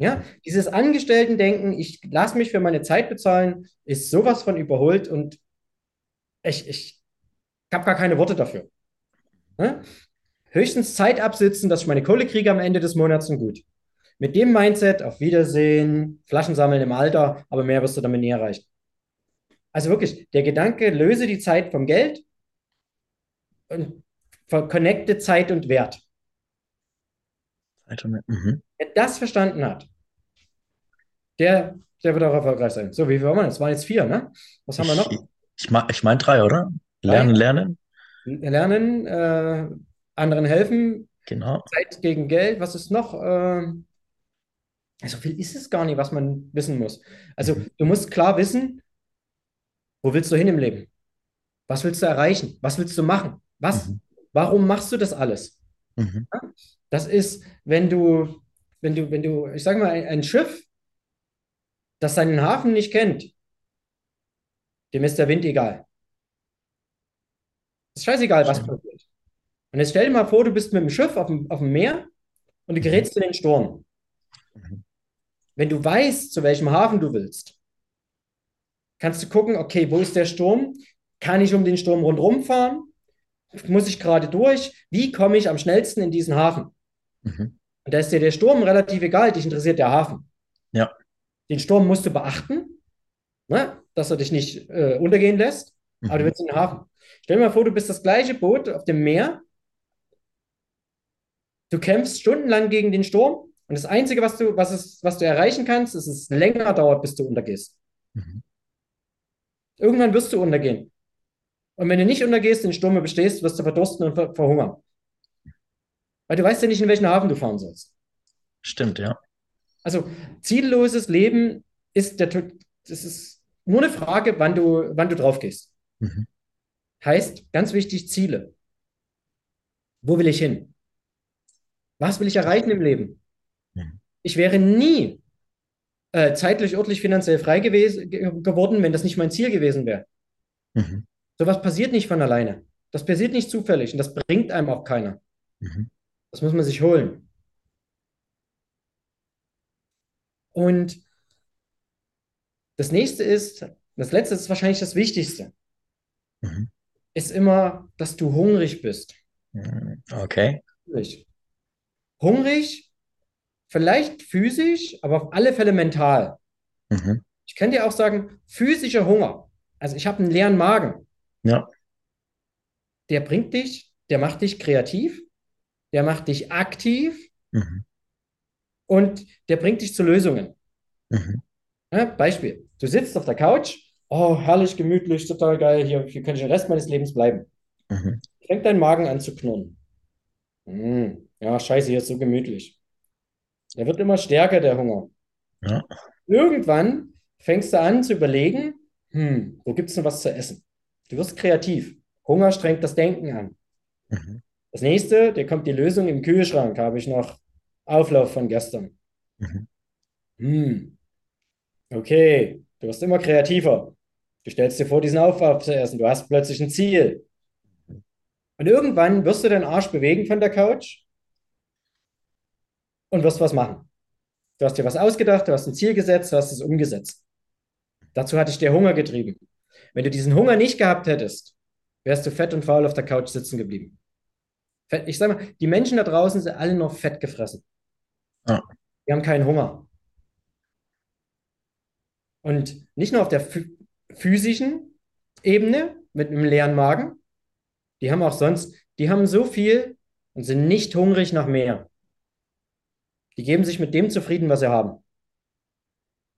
Ja, dieses Angestellten-Denken, ich lasse mich für meine Zeit bezahlen, ist sowas von überholt und ich, ich habe gar keine Worte dafür. Ja? Höchstens Zeit absitzen, dass ich meine Kohle kriege am Ende des Monats und gut. Mit dem Mindset, auf Wiedersehen, Flaschen sammeln im Alter, aber mehr wirst du damit nie erreichen. Also wirklich, der Gedanke, löse die Zeit vom Geld und connecte Zeit und Wert. Mhm. Wer das verstanden hat, der, der wird auch erfolgreich sein. So, wie viel waren wir? Es waren jetzt vier, ne? Was haben wir noch? Ich, ich, ich meine drei, oder? Lernen, lernen. Lernen, äh, anderen helfen, Genau. Zeit gegen Geld. Was ist noch? Ähm, so viel ist es gar nicht, was man wissen muss. Also, Mhm. du musst klar wissen, wo willst du hin im Leben? Was willst du erreichen? Was willst du machen? Was? Mhm. Warum machst du das alles? Mhm. Das ist, wenn du, wenn du, wenn du, ich sage mal, ein, ein Schiff, das seinen Hafen nicht kennt, dem ist der Wind egal. Ist scheißegal, was passiert. Und jetzt stell dir mal vor, du bist mit dem Schiff auf dem, auf dem Meer und du Mhm. gerätst in den Sturm. Mhm. Wenn du weißt, zu welchem Hafen du willst, kannst du gucken, okay, wo ist der Sturm? Kann ich um den Sturm rundherum fahren? Muss ich gerade durch? Wie komme ich am schnellsten in diesen Hafen? Mhm. Und da ist dir der Sturm relativ egal, dich interessiert der Hafen. Ja. Den Sturm musst du beachten, ne? dass er dich nicht äh, untergehen lässt, aber du Mhm. willst in den Hafen. Stell dir mal vor, du bist das gleiche Boot auf dem Meer, du kämpfst stundenlang gegen den Sturm und das Einzige, was du, was es, was du erreichen kannst, ist, dass es länger dauert, bis du untergehst. Mhm. Irgendwann wirst du untergehen. Und wenn du nicht untergehst, den Sturm bestehst, wirst du verdursten und ver verhungern. Weil du weißt ja nicht, in welchen Hafen du fahren sollst. Stimmt, ja. Also zielloses Leben ist der, das ist nur eine Frage, wann du, wann du drauf gehst. Mhm. Heißt, ganz wichtig, Ziele. Wo will ich hin? Was will ich erreichen im Leben? Mhm. Ich wäre nie äh, zeitlich, örtlich, finanziell frei gewesen, ge geworden, wenn das nicht mein Ziel gewesen wäre. Mhm. Sowas passiert nicht von alleine. Das passiert nicht zufällig und das bringt einem auch keiner. Mhm. Das muss man sich holen. Und das nächste ist, das letzte ist wahrscheinlich das Wichtigste, Mhm. ist immer, dass du hungrig bist. Mhm. Okay. Hungrig. Hungrig, vielleicht physisch, aber auf alle Fälle mental. Mhm. Ich kann dir auch sagen, physischer Hunger. Also ich habe einen leeren Magen. Ja. Der bringt dich, der macht dich kreativ, der macht dich aktiv Mhm. und der bringt dich zu Lösungen. Mhm. Ja, Beispiel, du sitzt auf der Couch, oh, herrlich, gemütlich, total geil, hier, hier kann ich den Rest meines Lebens bleiben. Mhm. Fängt dein Magen an zu knurren. Hm, ja, scheiße, hier ist so gemütlich. Der wird immer stärker, der Hunger. Ja. Irgendwann fängst du an zu überlegen, hm, wo gibt es denn was zu essen? Du wirst kreativ. Hunger strengt das Denken an. Mhm. Das nächste, der kommt die Lösung im Kühlschrank, habe ich noch Auflauf von gestern. Mhm. Hm, okay, du wirst immer kreativer. Du stellst dir vor, diesen Auflauf zu essen. Du hast plötzlich ein Ziel. Und irgendwann wirst du deinen Arsch bewegen von der Couch und wirst was machen. Du hast dir was ausgedacht, du hast ein Ziel gesetzt, du hast es umgesetzt. Dazu hatte ich dir Hunger getrieben. Wenn du diesen Hunger nicht gehabt hättest, wärst du fett und faul auf der Couch sitzen geblieben. Ich sag mal, die Menschen da draußen sind alle noch fett gefressen. Ja. Die haben keinen Hunger. Und nicht nur auf der phys physischen Ebene mit einem leeren Magen, die haben auch sonst, die haben so viel und sind nicht hungrig nach mehr. Die geben sich mit dem zufrieden, was sie haben.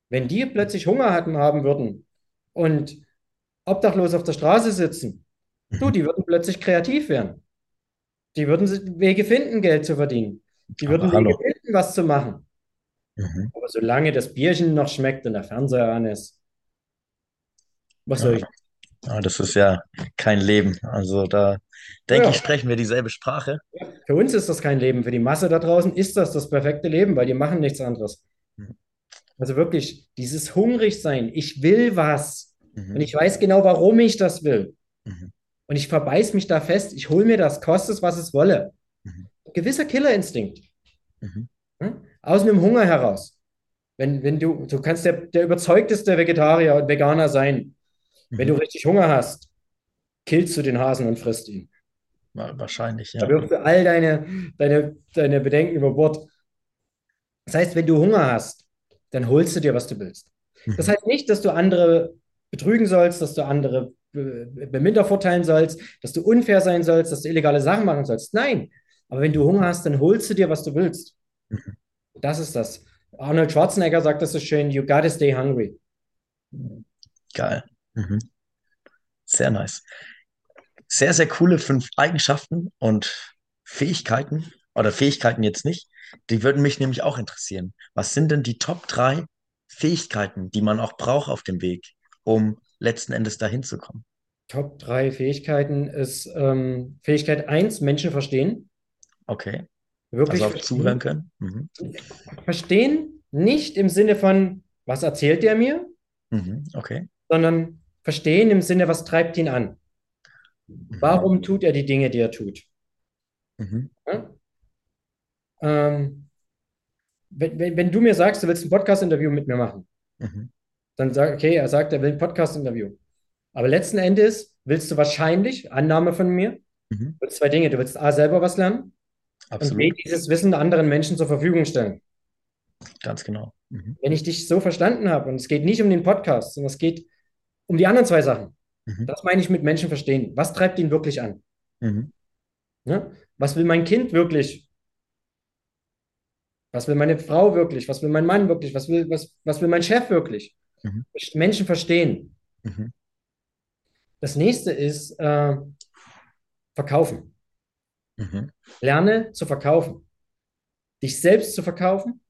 Wenn die plötzlich Hunger hatten, haben würden und obdachlos auf der Straße sitzen, du, Mhm. die würden plötzlich kreativ werden. Die würden Wege finden, Geld zu verdienen. Die Aber würden Wege hallo. finden, was zu machen. Mhm. Aber solange das Bierchen noch schmeckt und der Fernseher an ist, was soll Ja. ich? Aber das ist ja kein Leben. Also da denke Ja, ich, sprechen wir dieselbe Sprache. für uns ist das kein Leben. Für die Masse da draußen ist das das perfekte Leben, weil die machen nichts anderes. Mhm. Also wirklich, dieses hungrig sein, ich will was und Mhm. ich weiß genau, warum ich das will. Mhm. Und ich verbeiß mich da fest, ich hole mir das, koste es, was es wolle. Mhm. Ein gewisser Killerinstinkt. Ne? Aus einem Hunger heraus. Wenn, wenn du, du kannst der, der überzeugteste Vegetarier und Veganer sein. Wenn du Mhm. richtig Hunger hast, killst du den Hasen und frisst ihn. Wa- Wahrscheinlich, Da ja. wirfst du all deine, deine, deine Bedenken über Bord. Das heißt, wenn du Hunger hast, dann holst du dir, was du willst. Das Mhm. heißt nicht, dass du andere betrügen sollst, dass du andere be bemindervorteilen sollst, dass du unfair sein sollst, dass du illegale Sachen machen sollst. Nein. Aber wenn du Hunger hast, dann holst du dir, was du willst. Mhm. Das ist das. Arnold Schwarzenegger sagt das so schön, you gotta stay hungry. Geil. Mhm. Sehr nice. Sehr, sehr coole fünf Eigenschaften und Fähigkeiten, oder Fähigkeiten jetzt nicht. Die würden mich nämlich auch interessieren. Was sind denn die Top drei Fähigkeiten, die man auch braucht auf dem Weg, um letzten Endes dahin zu kommen? Top 3 Fähigkeiten ist ähm, Fähigkeit 1, Menschen verstehen. Okay. Wirklich Also auch zuhören können. Mhm. Verstehen nicht im Sinne von, was erzählt der mir, Mhm. Okay. sondern verstehen im Sinne, was treibt ihn an? Mhm. Warum tut er die Dinge, die er tut? Mhm. Ja? Ähm, wenn, wenn, wenn du mir sagst, du willst ein Podcast-Interview mit mir machen, Mhm. Dann sag, okay, er sagt, er will ein Podcast-Interview. Aber letzten Endes willst du wahrscheinlich, Annahme von mir, Mhm. zwei Dinge. Du willst A, selber was lernen und B, Absolut. dieses Wissen anderen Menschen zur Verfügung stellen. Ganz genau. Mhm. Wenn ich dich so verstanden habe, und es geht nicht um den Podcast, sondern es geht um die anderen zwei Sachen. Mhm. Das meine ich mit Menschen verstehen. Was treibt ihn wirklich an? Mhm. Ne? Was will mein Kind wirklich? Was will meine Frau wirklich? Was will mein Mann wirklich? Was will, was, was will mein Chef wirklich? Mhm. Menschen verstehen. Mhm. Das nächste ist äh, verkaufen. Mhm. Lerne zu verkaufen. Dich selbst zu verkaufen,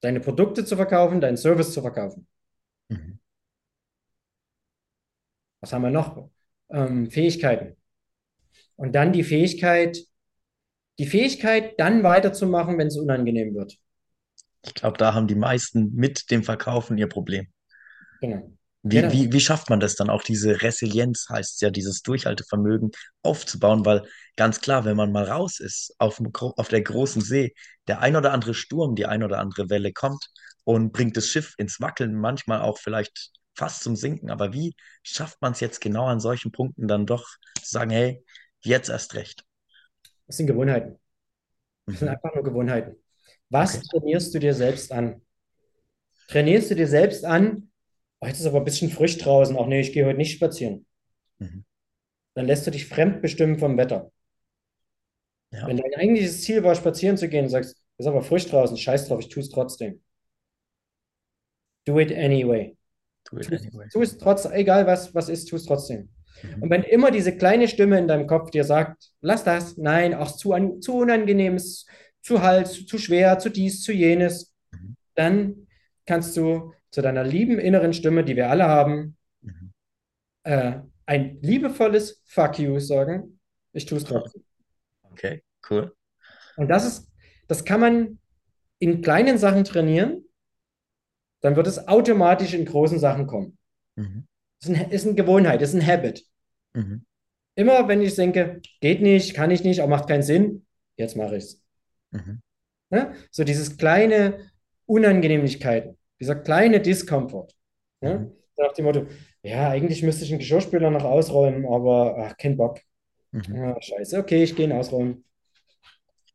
deine Produkte zu verkaufen, deinen Service zu verkaufen. Mhm. Was haben wir noch? Ähm, Fähigkeiten. Und dann die Fähigkeit, die Fähigkeit, dann weiterzumachen, wenn es unangenehm wird. Ich glaube, da haben die meisten mit dem Verkaufen ihr Problem. Genau. Wie, Genau. wie, wie schafft man das dann auch, diese Resilienz, heißt ja, dieses Durchhaltevermögen aufzubauen? Weil ganz klar, wenn man mal raus ist auf, dem, auf der großen See, der ein oder andere Sturm, die ein oder andere Welle kommt und bringt das Schiff ins Wackeln, manchmal auch vielleicht fast zum Sinken. Aber wie schafft man es jetzt genau an solchen Punkten dann doch zu sagen, hey, jetzt erst recht? Das sind Gewohnheiten. Das sind Mhm. einfach nur Gewohnheiten. Was Okay. trainierst du dir selbst an? Trainierst du dir selbst an, oh, jetzt ist aber ein bisschen frisch draußen, ach nee, ich gehe heute nicht spazieren. Mhm. Dann lässt du dich fremdbestimmen vom Wetter. Ja, Wenn dein eigentliches Ziel war, spazieren zu gehen, und sagst, es ist aber frisch draußen, scheiß drauf, ich tue es trotzdem. Do it anyway. do it anyway. tu es trotz, egal was, was ist, tu es trotzdem. Und Mhm. wenn immer diese kleine Stimme in deinem Kopf dir sagt, lass das, nein, ach, zu, an, zu unangenehm, ist zu Hals, zu schwer, zu dies, zu jenes, Mhm. dann kannst du zu deiner lieben inneren Stimme, die wir alle haben, Mhm. äh, ein liebevolles Fuck you sagen. Ich tue es trotzdem. Okay, cool. Und das ist, das kann man in kleinen Sachen trainieren, dann wird es automatisch in großen Sachen kommen. Mhm. Das ist, ein, ist eine Gewohnheit, das ist ein Habit. Mhm. Immer wenn ich denke, geht nicht, kann ich nicht, auch macht keinen Sinn, jetzt mache ich es. Mhm. Ne? So dieses kleine Unangenehmlichkeiten, dieser kleine Discomfort. Ne? Mhm. Nach dem Motto, ja, eigentlich müsste ich einen Geschirrspüler noch ausräumen, aber ach, kein Bock. Mhm. Ja, scheiße, okay, ich gehe ihn ausräumen.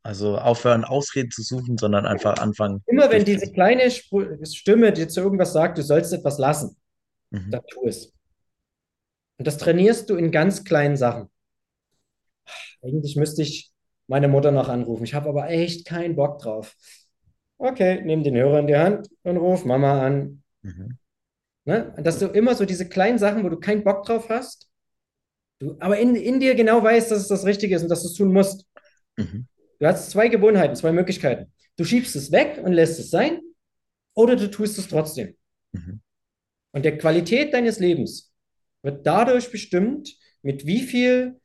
Also aufhören, Ausreden zu suchen, sondern einfach anfangen Immer wenn diese kleine Spr- Stimme dir zu irgendwas sagt, du sollst etwas lassen, Mhm. dann tu es. Und das trainierst du in ganz kleinen Sachen. Eigentlich müsste ich meine Mutter noch anrufen. Ich habe aber echt keinen Bock drauf. Okay, nimm den Hörer in die Hand und ruf Mama an. Mhm. Ne? Dass du immer so diese kleinen Sachen, wo du keinen Bock drauf hast, du aber in, in dir genau weißt, dass es das Richtige ist und dass du es tun musst. Mhm. Du hast zwei Gewohnheiten, zwei Möglichkeiten. Du schiebst es weg und lässt es sein oder du tust es trotzdem. Mhm. Und der Qualität deines Lebens wird dadurch bestimmt, mit wie viel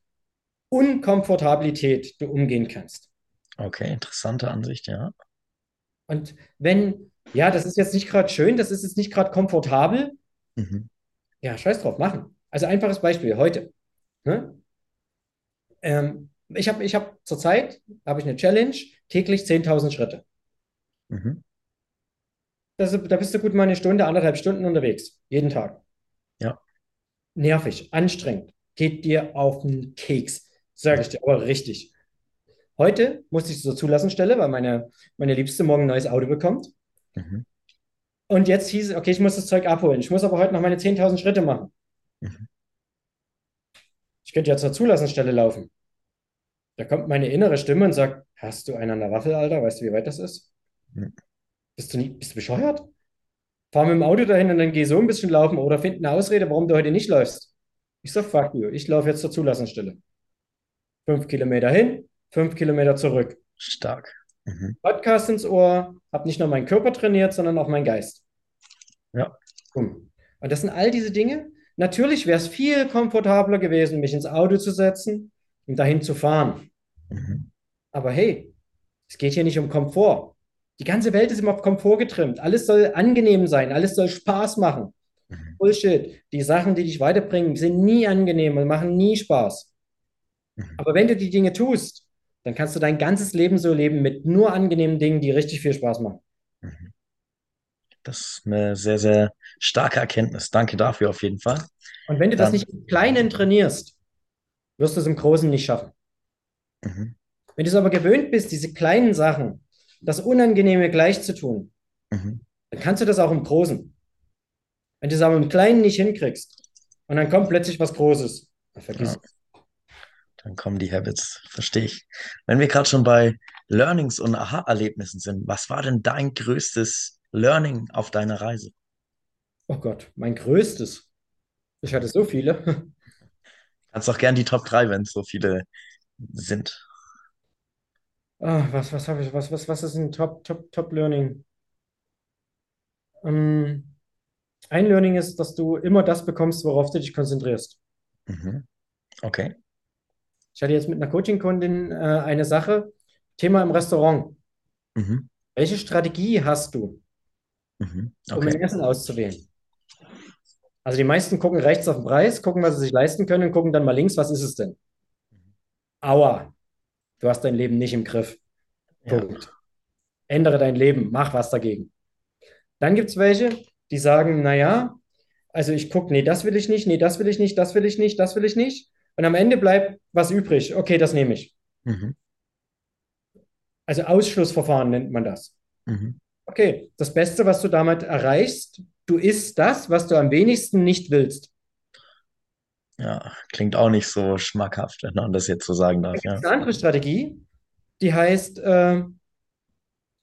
Unkomfortabilität du umgehen kannst. Okay, interessante Ansicht, ja. Und wenn, ja, das ist jetzt nicht gerade schön, das ist jetzt nicht gerade komfortabel, Mhm. ja, scheiß drauf, machen. Also einfaches Beispiel, heute. Ne? Ähm, ich habe ich hab zurzeit, habe ich eine Challenge, täglich 10.000 Schritte. Mhm. Das, da bist du gut mal eine Stunde, anderthalb Stunden unterwegs, jeden Tag. Ja. Nervig, anstrengend, geht dir auf den Keks, sage ich dir, aber richtig. Heute musste ich zur Zulassungsstelle, weil meine, meine Liebste morgen ein neues Auto bekommt. Mhm. Und jetzt hieß es, okay, ich muss das Zeug abholen. Ich muss aber heute noch meine 10.000 Schritte machen. Mhm. Ich könnte ja zur Zulassungsstelle laufen. Da kommt meine innere Stimme und sagt, hast du einen an der Waffel, Alter? Weißt du, wie weit das ist? Mhm. Bist du, nie, bist du bescheuert? Fahr mit dem Auto dahin und dann geh so ein bisschen laufen oder find eine Ausrede, warum du heute nicht läufst. Ich sag, fuck you, ich laufe jetzt zur Zulassungsstelle. Fünf Kilometer hin, fünf Kilometer zurück. Stark. Mhm. Podcast ins Ohr, habe nicht nur meinen Körper trainiert, sondern auch meinen Geist. Ja. Und das sind all diese Dinge. Natürlich wäre es viel komfortabler gewesen, mich ins Auto zu setzen und dahin zu fahren. Mhm. Aber hey, es geht hier nicht um Komfort. Die ganze Welt ist immer auf Komfort getrimmt. Alles soll angenehm sein, alles soll Spaß machen. Mhm. Bullshit. Die Sachen, die dich weiterbringen, sind nie angenehm und machen nie Spaß. Mhm. Aber wenn du die Dinge tust, dann kannst du dein ganzes Leben so leben mit nur angenehmen Dingen, die richtig viel Spaß machen. Mhm. Das ist eine sehr, sehr starke Erkenntnis. Danke dafür auf jeden Fall. Und wenn du das Dann- nicht im Kleinen trainierst, wirst du es im Großen nicht schaffen. Mhm. Wenn du es aber gewöhnt bist, diese kleinen Sachen, das Unangenehme gleich zu tun, Mhm. dann kannst du das auch im Großen. Wenn du es aber im Kleinen nicht hinkriegst und dann kommt plötzlich was Großes, dann vergiss Ja. es. Dann kommen die Habits, verstehe ich. Wenn wir gerade schon bei Learnings und Aha-Erlebnissen sind, was war denn dein größtes Learning auf deiner Reise? Oh Gott, mein größtes. Ich hatte so viele. Kannst auch gern die Top 3, wenn es so viele sind. Ah, was, was habe ich, was, was, was ist ein Top, Top, Top Learning? Ähm, ein Learning ist, dass du immer das bekommst, worauf du dich konzentrierst. Mhm. Okay. Ich hatte jetzt mit einer Coaching-Kundin äh, eine Sache, Thema im Restaurant. Mhm. Welche Strategie hast du, Mhm. um Okay. ein Essen auszuwählen? Also die meisten gucken rechts auf den Preis, gucken, was sie sich leisten können und gucken dann mal links, was ist es denn? Aua, du hast dein Leben nicht im Griff. Ja. Punkt. Ändere dein Leben, mach was dagegen. Dann gibt es welche, die sagen, naja, also ich gucke, nee, das will ich nicht, nee, das will ich nicht, das will ich nicht, das will ich nicht. Und am Ende bleibt was übrig. Okay, das nehme ich. Mhm. Also Ausschlussverfahren nennt man das. Mhm. Okay, das Beste, was du damit erreichst, du isst das, was du am wenigsten nicht willst. Ja, klingt auch nicht so schmackhaft, wenn man das jetzt so sagen darf. Ja. eine andere Strategie, die heißt, äh,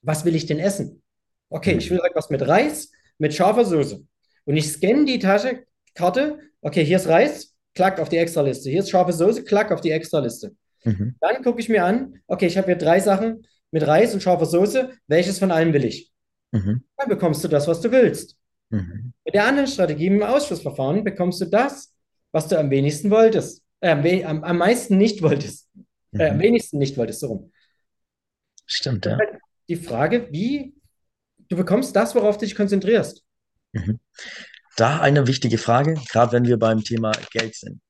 was will ich denn essen? Okay, ich will etwas mit Reis, mit scharfer Soße. Und ich scanne die Tasche, Karte, okay, hier ist Reis, klack auf die Extraliste. Hier ist scharfe Soße, klack auf die Extraliste. Mhm. Dann gucke ich mir an, okay, ich habe hier drei Sachen mit Reis und scharfer Soße, welches von allen will ich? Mhm. Dann bekommst du das, was du willst. Mhm. Mit der anderen Strategie, mit dem Ausschlussverfahren, bekommst du das, was du am wenigsten wolltest. Äh, am, am, meisten nicht wolltest. Äh, am Mhm. wenigsten nicht wolltest, so rum. Stimmt, ja. Die Frage, wie du bekommst das, worauf du dich konzentrierst. Da eine wichtige Frage, gerade wenn wir beim Thema Geld sind.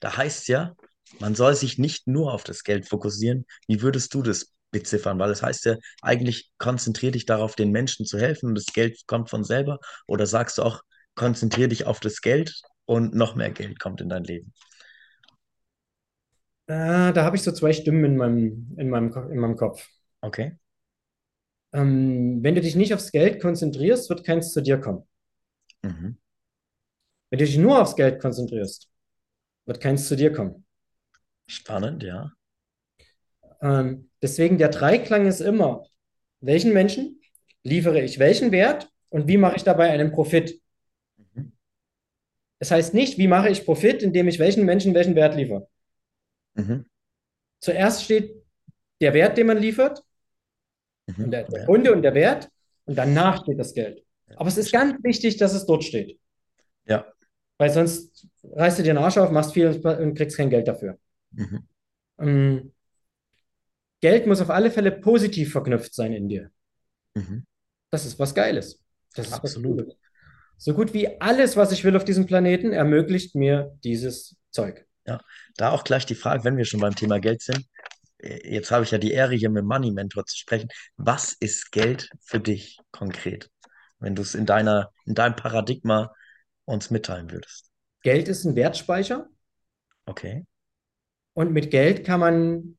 Da heißt ja, man soll sich nicht nur auf das Geld fokussieren. Wie würdest du das beziffern? Weil es heißt ja eigentlich, konzentrier dich darauf, den Menschen zu helfen und das Geld kommt von selber. Oder sagst du auch, konzentrier dich auf das Geld und noch mehr Geld kommt in dein Leben? Äh, da habe ich so zwei Stimmen in meinem, in meinem, in meinem Kopf. Okay. Ähm, wenn du dich nicht aufs Geld konzentrierst, wird keins zu dir kommen. Mhm. Wenn du dich nur aufs Geld konzentrierst, wird keins zu dir kommen. Spannend, ja. Ähm, deswegen der Dreiklang ist immer, welchen Menschen liefere ich welchen Wert und wie mache ich dabei einen Profit? Mhm. Es heißt nicht, wie mache ich Profit, indem ich welchen Menschen welchen Wert liefere. Mhm. Zuerst steht der Wert, den man liefert, Mhm. und der, der. Kunde und der Wert, und danach steht das Geld. Aber es ist ganz wichtig, dass es dort steht, Ja. Weil sonst reißt du dir den Arsch auf, machst viel und kriegst kein Geld dafür. Mhm. Ähm, Geld muss auf alle Fälle positiv verknüpft sein in dir. Mhm. Das ist was Geiles. Das ist was Absolut. Cooles. So gut wie alles, was ich will auf diesem Planeten, ermöglicht mir dieses Zeug. Da auch gleich die Frage, wenn wir schon beim Thema Geld sind. Jetzt habe ich ja die Ehre, hier mit Money Mentor zu sprechen. Was ist Geld für dich konkret? Wenn du es in deiner, in deinem Paradigma uns mitteilen würdest. Geld ist ein Wertspeicher Okay. und mit Geld kann man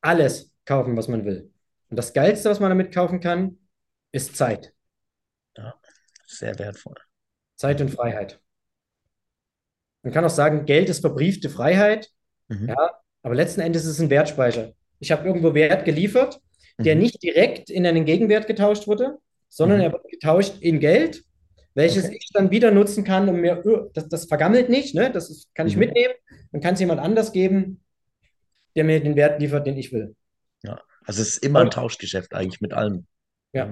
alles kaufen, was man will. Und das Geilste, was man damit kaufen kann, ist Zeit. Sehr wertvoll. Zeit und Freiheit. Man kann auch sagen, Geld ist verbriefte Freiheit. Mhm. Ja, aber letzten Endes ist es ein Wertspeicher. Ich habe irgendwo Wert geliefert, der Mhm. nicht direkt in einen Gegenwert getauscht wurde, sondern Mhm. er wird getauscht in Geld, welches Okay. ich dann wieder nutzen kann, um mir, das, das vergammelt nicht, ne? Das ist, kann ich Mhm. mitnehmen und kann es jemand anders geben, der mir den Wert liefert, den ich will. Ja. Also es ist immer ein Tauschgeschäft eigentlich mit allem, Ja.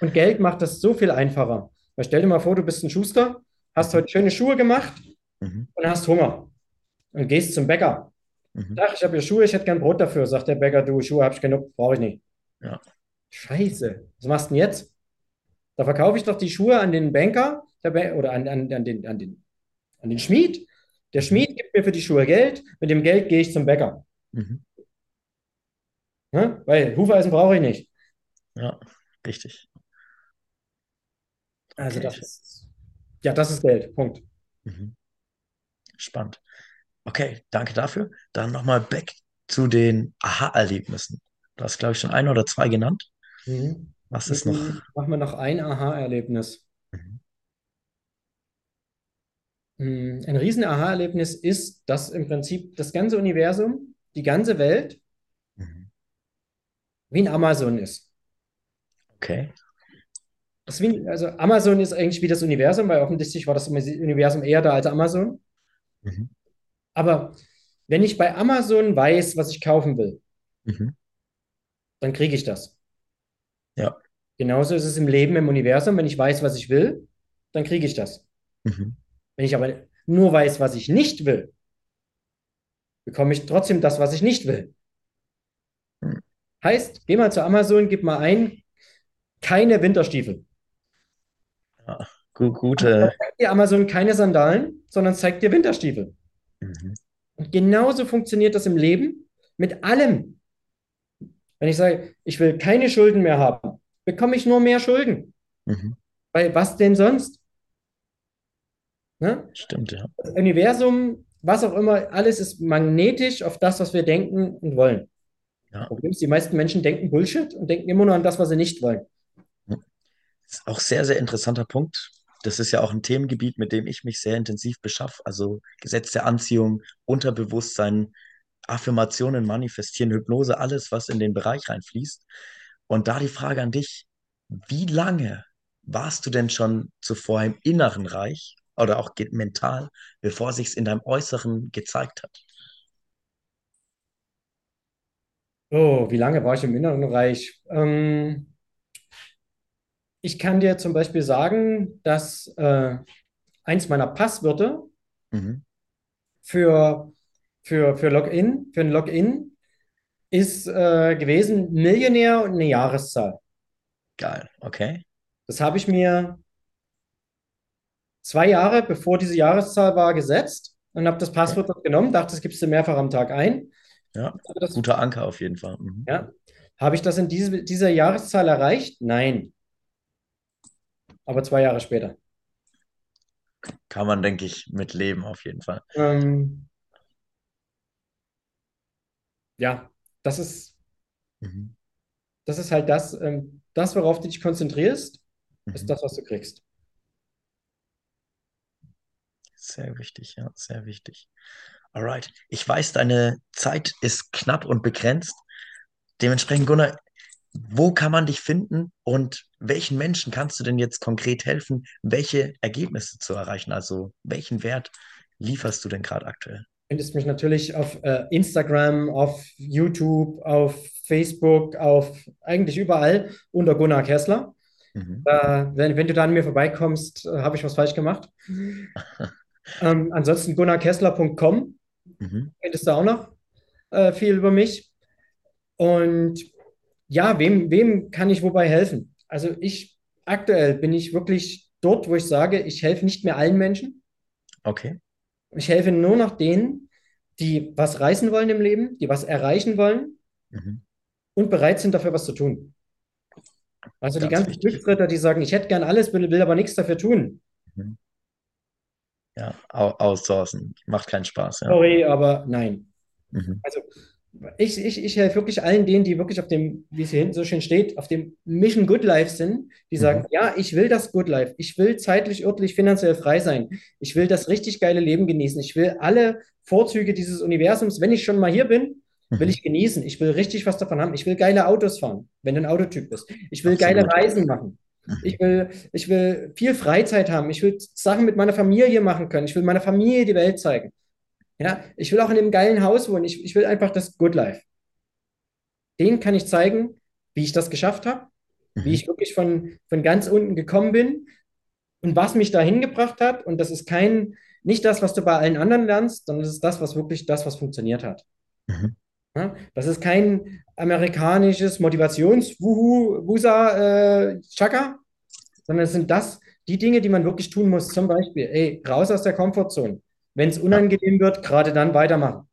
Und Geld macht das so viel einfacher. Weil stell dir mal vor, du bist ein Schuster, hast heute schöne Schuhe gemacht Mhm. und hast Hunger und gehst zum Bäcker. Mhm. Sag, ich habe hier Schuhe, ich hätte gern Brot dafür. Sagt der Bäcker, du, Schuhe habe ich genug, brauche ich nicht. Ja. Scheiße, was machst du denn jetzt? Da verkaufe ich doch die Schuhe an den Banker der Ba- oder an, an, an, den, an, den, an den Schmied. Der Mhm. Schmied gibt mir für die Schuhe Geld, mit dem Geld gehe ich zum Bäcker. Mhm. Ne? Weil Hufeisen brauche ich nicht. Ja, richtig. Also Okay. das ist, ja, das ist Geld. Punkt. Mhm. Spannend. Okay, danke dafür. Dann nochmal back zu den Aha-Erlebnissen. Du hast, glaube ich, schon ein oder zwei genannt. Mhm. Was ist noch? Machen wir noch ein Aha-Erlebnis. Mhm. Mhm. Ein riesen Aha-Erlebnis ist, dass im Prinzip das ganze Universum, die ganze Welt Mhm. wie ein Amazon ist. Okay. Wie, also Amazon ist eigentlich wie das Universum, weil offensichtlich war das Universum eher da als Amazon. Mhm. Aber wenn ich bei Amazon weiß, was ich kaufen will, Mhm. dann kriege ich das. Ja. Genauso ist es im Leben, im Universum. Wenn ich weiß, was ich will, dann kriege ich das. Mhm. Wenn ich aber nur weiß, was ich nicht will, bekomme ich trotzdem das, was ich nicht will. Mhm. Heißt, geh mal zu Amazon, gib mal ein, keine Winterstiefel. Ja. Gu gute. Zeigt dir Amazon keine Sandalen, sondern zeigt dir Winterstiefel. Mhm. Und genauso funktioniert das im Leben mit allem. Wenn ich sage, ich will keine Schulden mehr haben, bekomme ich nur mehr Schulden. Mhm. Weil was denn sonst? Ne? Stimmt, ja. Das Universum, was auch immer, alles ist magnetisch auf das, was wir denken und wollen. Ja. Problem ist, die meisten Menschen denken Bullshit und denken immer nur an das, was sie nicht wollen. Das ist auch sehr, sehr interessanter Punkt. Das ist ja auch ein Themengebiet, mit dem ich mich sehr intensiv beschaffe. Also Gesetz der Anziehung, Unterbewusstsein, Affirmationen, Manifestieren, Hypnose, alles, was in den Bereich reinfließt. Und da die Frage an dich, wie lange warst du denn schon zuvor im inneren Reich oder auch mental, bevor sich's in deinem Äußeren gezeigt hat? Oh, wie lange war ich im Inneren Reich? Ähm, ich kann dir zum Beispiel sagen, dass äh, eins meiner Passwörter Mhm. für, für, für Login, für ein Login ist äh, gewesen Millionär und eine Jahreszahl. Geil, okay. Das habe ich mir zwei Jahre bevor diese Jahreszahl war gesetzt und habe das Passwort dort genommen, dachte, das gibst du mehrfach am Tag ein. Ja, das, guter Anker auf jeden Fall. Mhm. ja. Habe ich das in diese, dieser Jahreszahl erreicht? Nein. Aber zwei Jahre später. Kann man, denke ich, mit leben auf jeden Fall. Ähm, ja, das ist, Mhm. das ist halt das, ähm, das, worauf du dich konzentrierst, ist Mhm. das, was du kriegst. Sehr wichtig, ja, sehr wichtig. Alright. Ich weiß, deine Zeit ist knapp und begrenzt. Dementsprechend, Gunnar, wo kann man dich finden und welchen Menschen kannst du denn jetzt konkret helfen, welche Ergebnisse zu erreichen? Also, welchen Wert lieferst du denn gerade aktuell? Findest mich natürlich auf äh, Instagram, auf YouTube, auf Facebook, auf eigentlich überall unter Gunnar Kessler. Mhm. Äh, wenn, wenn du da an mir vorbeikommst, äh, habe ich was falsch gemacht. Ähm, ansonsten gunnarkessler.com Mhm. findest du auch noch äh, viel über mich. Und ja, wem, wem kann ich wobei helfen? Also ich aktuell bin ich wirklich dort, wo ich sage, ich helfe nicht mehr allen Menschen. Okay. Ich helfe nur noch denen, die was reißen wollen im Leben, die was erreichen wollen Mhm. und bereit sind, dafür was zu tun. Also die Ganz ganzen wichtig. Glücksritter, die sagen, ich hätte gern alles, will, aber nichts dafür tun. Mhm. Ja, outsourcen. Macht keinen Spaß, ja. Sorry, aber nein. Mhm. Also ich, ich, ich helfe wirklich allen denen, die wirklich auf dem, wie es hier hinten so schön steht, auf dem Mission Good Life sind, die sagen, Mhm. ja, ich will das Good Life. Ich will zeitlich, örtlich, finanziell frei sein. Ich will das richtig geile Leben genießen. Ich will alle Vorzüge dieses Universums, wenn ich schon mal hier bin, will Mhm. ich genießen. Ich will richtig was davon haben. Ich will geile Autos fahren, wenn du ein Autotyp bist. Ich will geile Absolut. Reisen machen. Mhm. Ich will, ich will viel Freizeit haben. Ich will Sachen mit meiner Familie machen können. Ich will meiner Familie die Welt zeigen. Ja, ich will auch in einem geilen Haus wohnen. Ich, ich will einfach das Good Life. Den kann ich zeigen, wie ich das geschafft habe, wie Mhm. ich wirklich von, von ganz unten gekommen bin und was mich dahin gebracht hat. Und das ist kein, nicht das, was du bei allen anderen lernst, sondern das ist das, was wirklich das, was funktioniert hat. Mhm. Ja, das ist kein amerikanisches Motivations-Wuhu-Wusa äh, sondern es sind das, die Dinge, die man wirklich tun muss. Zum Beispiel, ey, raus aus der Komfortzone. Wenn es unangenehm wird, gerade dann weitermachen.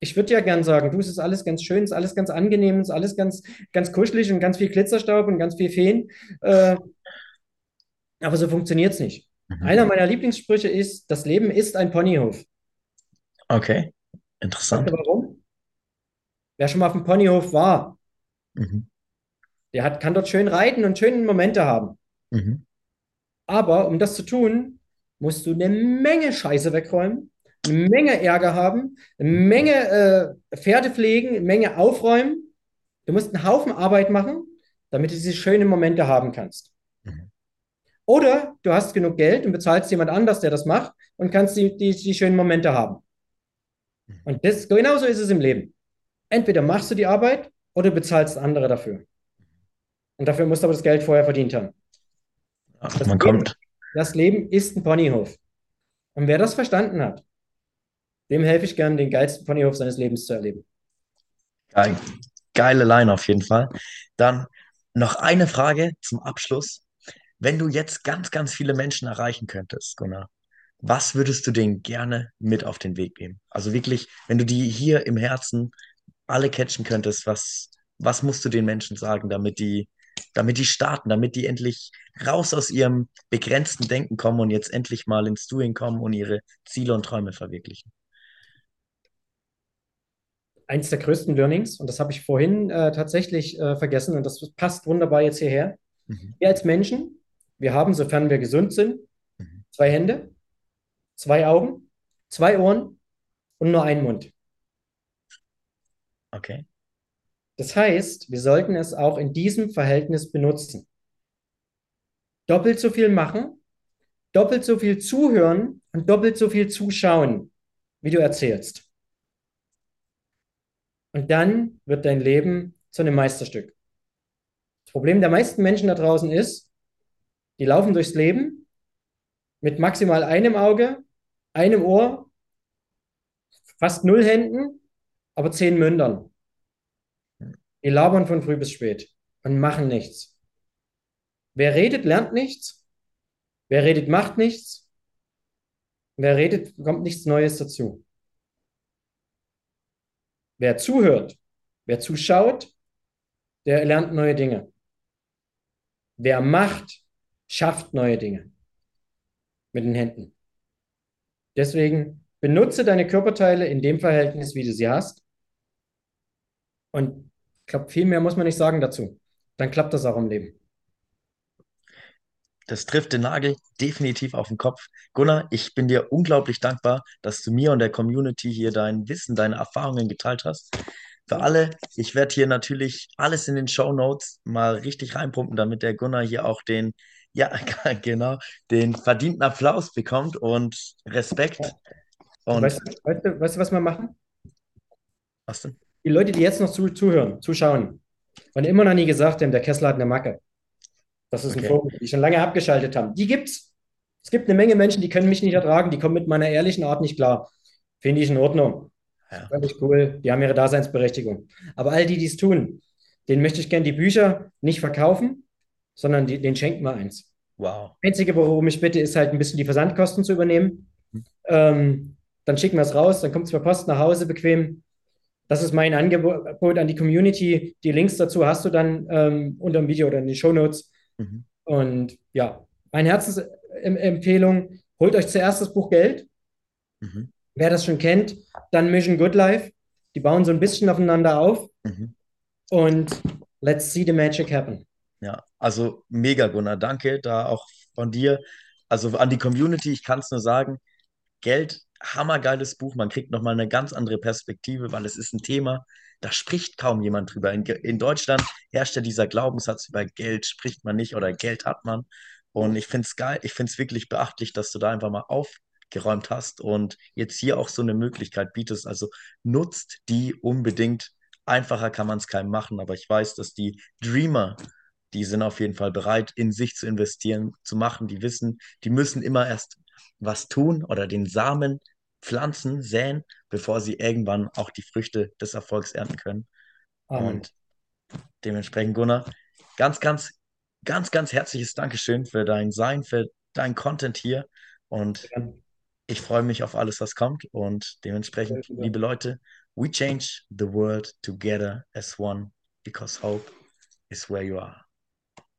Ich würde ja gern sagen, du, es ist alles ganz schön, es ist alles ganz angenehm, es ist alles ganz, ganz kuschelig und ganz viel Glitzerstaub und ganz viel Feen. Äh, aber so funktioniert es nicht. Mhm. Einer meiner Lieblingssprüche ist, das Leben ist ein Ponyhof. Okay, Weißt interessant. du warum? Wer schon mal auf dem Ponyhof war, Mhm. der hat, kann dort schön reiten und schöne Momente haben. Mhm. Aber um das zu tun, musst du eine Menge Scheiße wegräumen, eine Menge Ärger haben, eine Menge äh, Pferde pflegen, eine Menge aufräumen. Du musst einen Haufen Arbeit machen, damit du diese schönen Momente haben kannst. Mhm. Oder du hast genug Geld und bezahlst jemand anders, der das macht und kannst die, die, die schönen Momente haben. Und das, genauso ist es im Leben. Entweder machst du die Arbeit oder bezahlst andere dafür. Und dafür musst du aber das Geld vorher verdient haben. Das Man kommt. Das Leben ist ein Ponyhof. Und wer das verstanden hat, dem helfe ich gern, den geilsten Ponyhof seines Lebens zu erleben. Geil. Geile Line auf jeden Fall. Dann noch eine Frage zum Abschluss. Wenn du jetzt ganz, ganz viele Menschen erreichen könntest, Gunnar, was würdest du denen gerne mit auf den Weg geben? Also wirklich, wenn du die hier im Herzen alle catchen könntest, was, was musst du den Menschen sagen, damit die, damit die starten, damit die endlich raus aus ihrem begrenzten Denken kommen und jetzt endlich mal ins Doing kommen und ihre Ziele und Träume verwirklichen? Eins der größten Learnings, und das habe ich vorhin äh, tatsächlich äh, vergessen, und das passt wunderbar jetzt hierher. Mhm. Wir als Menschen, wir haben, sofern wir gesund sind, Mhm. zwei Hände, zwei Augen, zwei Ohren und nur einen Mund. Okay. Das heißt, wir sollten es auch in diesem Verhältnis benutzen. Doppelt so viel machen, doppelt so viel zuhören und doppelt so viel zuschauen, wie du erzählst. Und dann wird dein Leben zu einem Meisterstück. Das Problem der meisten Menschen da draußen ist, die laufen durchs Leben mit maximal einem Auge, einem Ohr, fast null Händen, aber zehn Mündern. Die labern von früh bis spät und machen nichts. Wer redet, lernt nichts. Wer redet, macht nichts. Wer redet, kommt nichts Neues dazu. Wer zuhört, wer zuschaut, der lernt neue Dinge. Wer macht, schafft neue Dinge mit den Händen. Deswegen benutze deine Körperteile in dem Verhältnis, wie du sie hast. Und glaube, viel mehr muss man nicht sagen dazu. Dann klappt das auch im Leben. Das trifft den Nagel definitiv auf den Kopf. Gunnar, ich bin dir unglaublich dankbar, dass du mir und der Community hier dein Wissen, deine Erfahrungen geteilt hast. Für alle, ich werde hier natürlich alles in den Show Notes mal richtig reinpumpen, damit der Gunnar hier auch den, ja, genau, den verdienten Applaus bekommt und Respekt. Und Weißt, weißt, du, weißt du, was wir machen? was denn? Die Leute, die jetzt noch zu, zuhören, zuschauen und immer noch nie gesagt haben, der Kessler hat eine Macke. Das ist ein Okay. Vogel, die schon lange abgeschaltet haben. Die gibt's. Es gibt eine Menge Menschen, die können mich nicht ertragen, die kommen mit meiner ehrlichen Art nicht klar. Finde ich in Ordnung. Ja. Völlig cool. Die haben ihre Daseinsberechtigung. Aber all die, die es tun, denen möchte ich gerne die Bücher nicht verkaufen, sondern die, denen schenken wir eins. Wow. Einzige, worum ich bitte, ist halt ein bisschen die Versandkosten zu übernehmen. Ähm, dann schicken wir es raus, dann kommt es per Post nach Hause bequem. Das ist mein Angebot an die Community. Die Links dazu hast du dann ähm, unter dem Video oder in den Shownotes. Mhm. Und ja, meine Herzensempfehlung, holt euch zuerst das Buch Geld. Mhm. Wer das schon kennt, dann Mission Good Life. Die bauen so ein bisschen aufeinander auf Mhm. und let's see the magic happen. Ja, also mega, Gunnar. Danke da auch von dir. Also an die Community, ich kann es nur sagen, Geld, hammergeiles Buch. Man kriegt nochmal eine ganz andere Perspektive, weil es ist ein Thema, da spricht kaum jemand drüber. In, in Deutschland herrscht ja dieser Glaubenssatz, über Geld spricht man nicht oder Geld hat man. Und ich finde es geil, ich finde es wirklich beachtlich, dass du da einfach mal aufgeräumt hast und jetzt hier auch so eine Möglichkeit bietest. Also nutzt die unbedingt. Einfacher kann man es keinem machen, aber ich weiß, dass die Dreamer, die sind auf jeden Fall bereit, in sich zu investieren, zu machen. Die wissen, die müssen immer erst was tun oder den Samen pflanzen, säen, bevor sie irgendwann auch die Früchte des Erfolgs ernten können. Amen. Und dementsprechend, Gunnar, ganz, ganz, ganz, ganz herzliches Dankeschön für dein Sein, für dein Content hier. Und Ja, ich freue mich auf alles, was kommt. Und dementsprechend, liebe Leute, we change the world together as one because hope is where you are.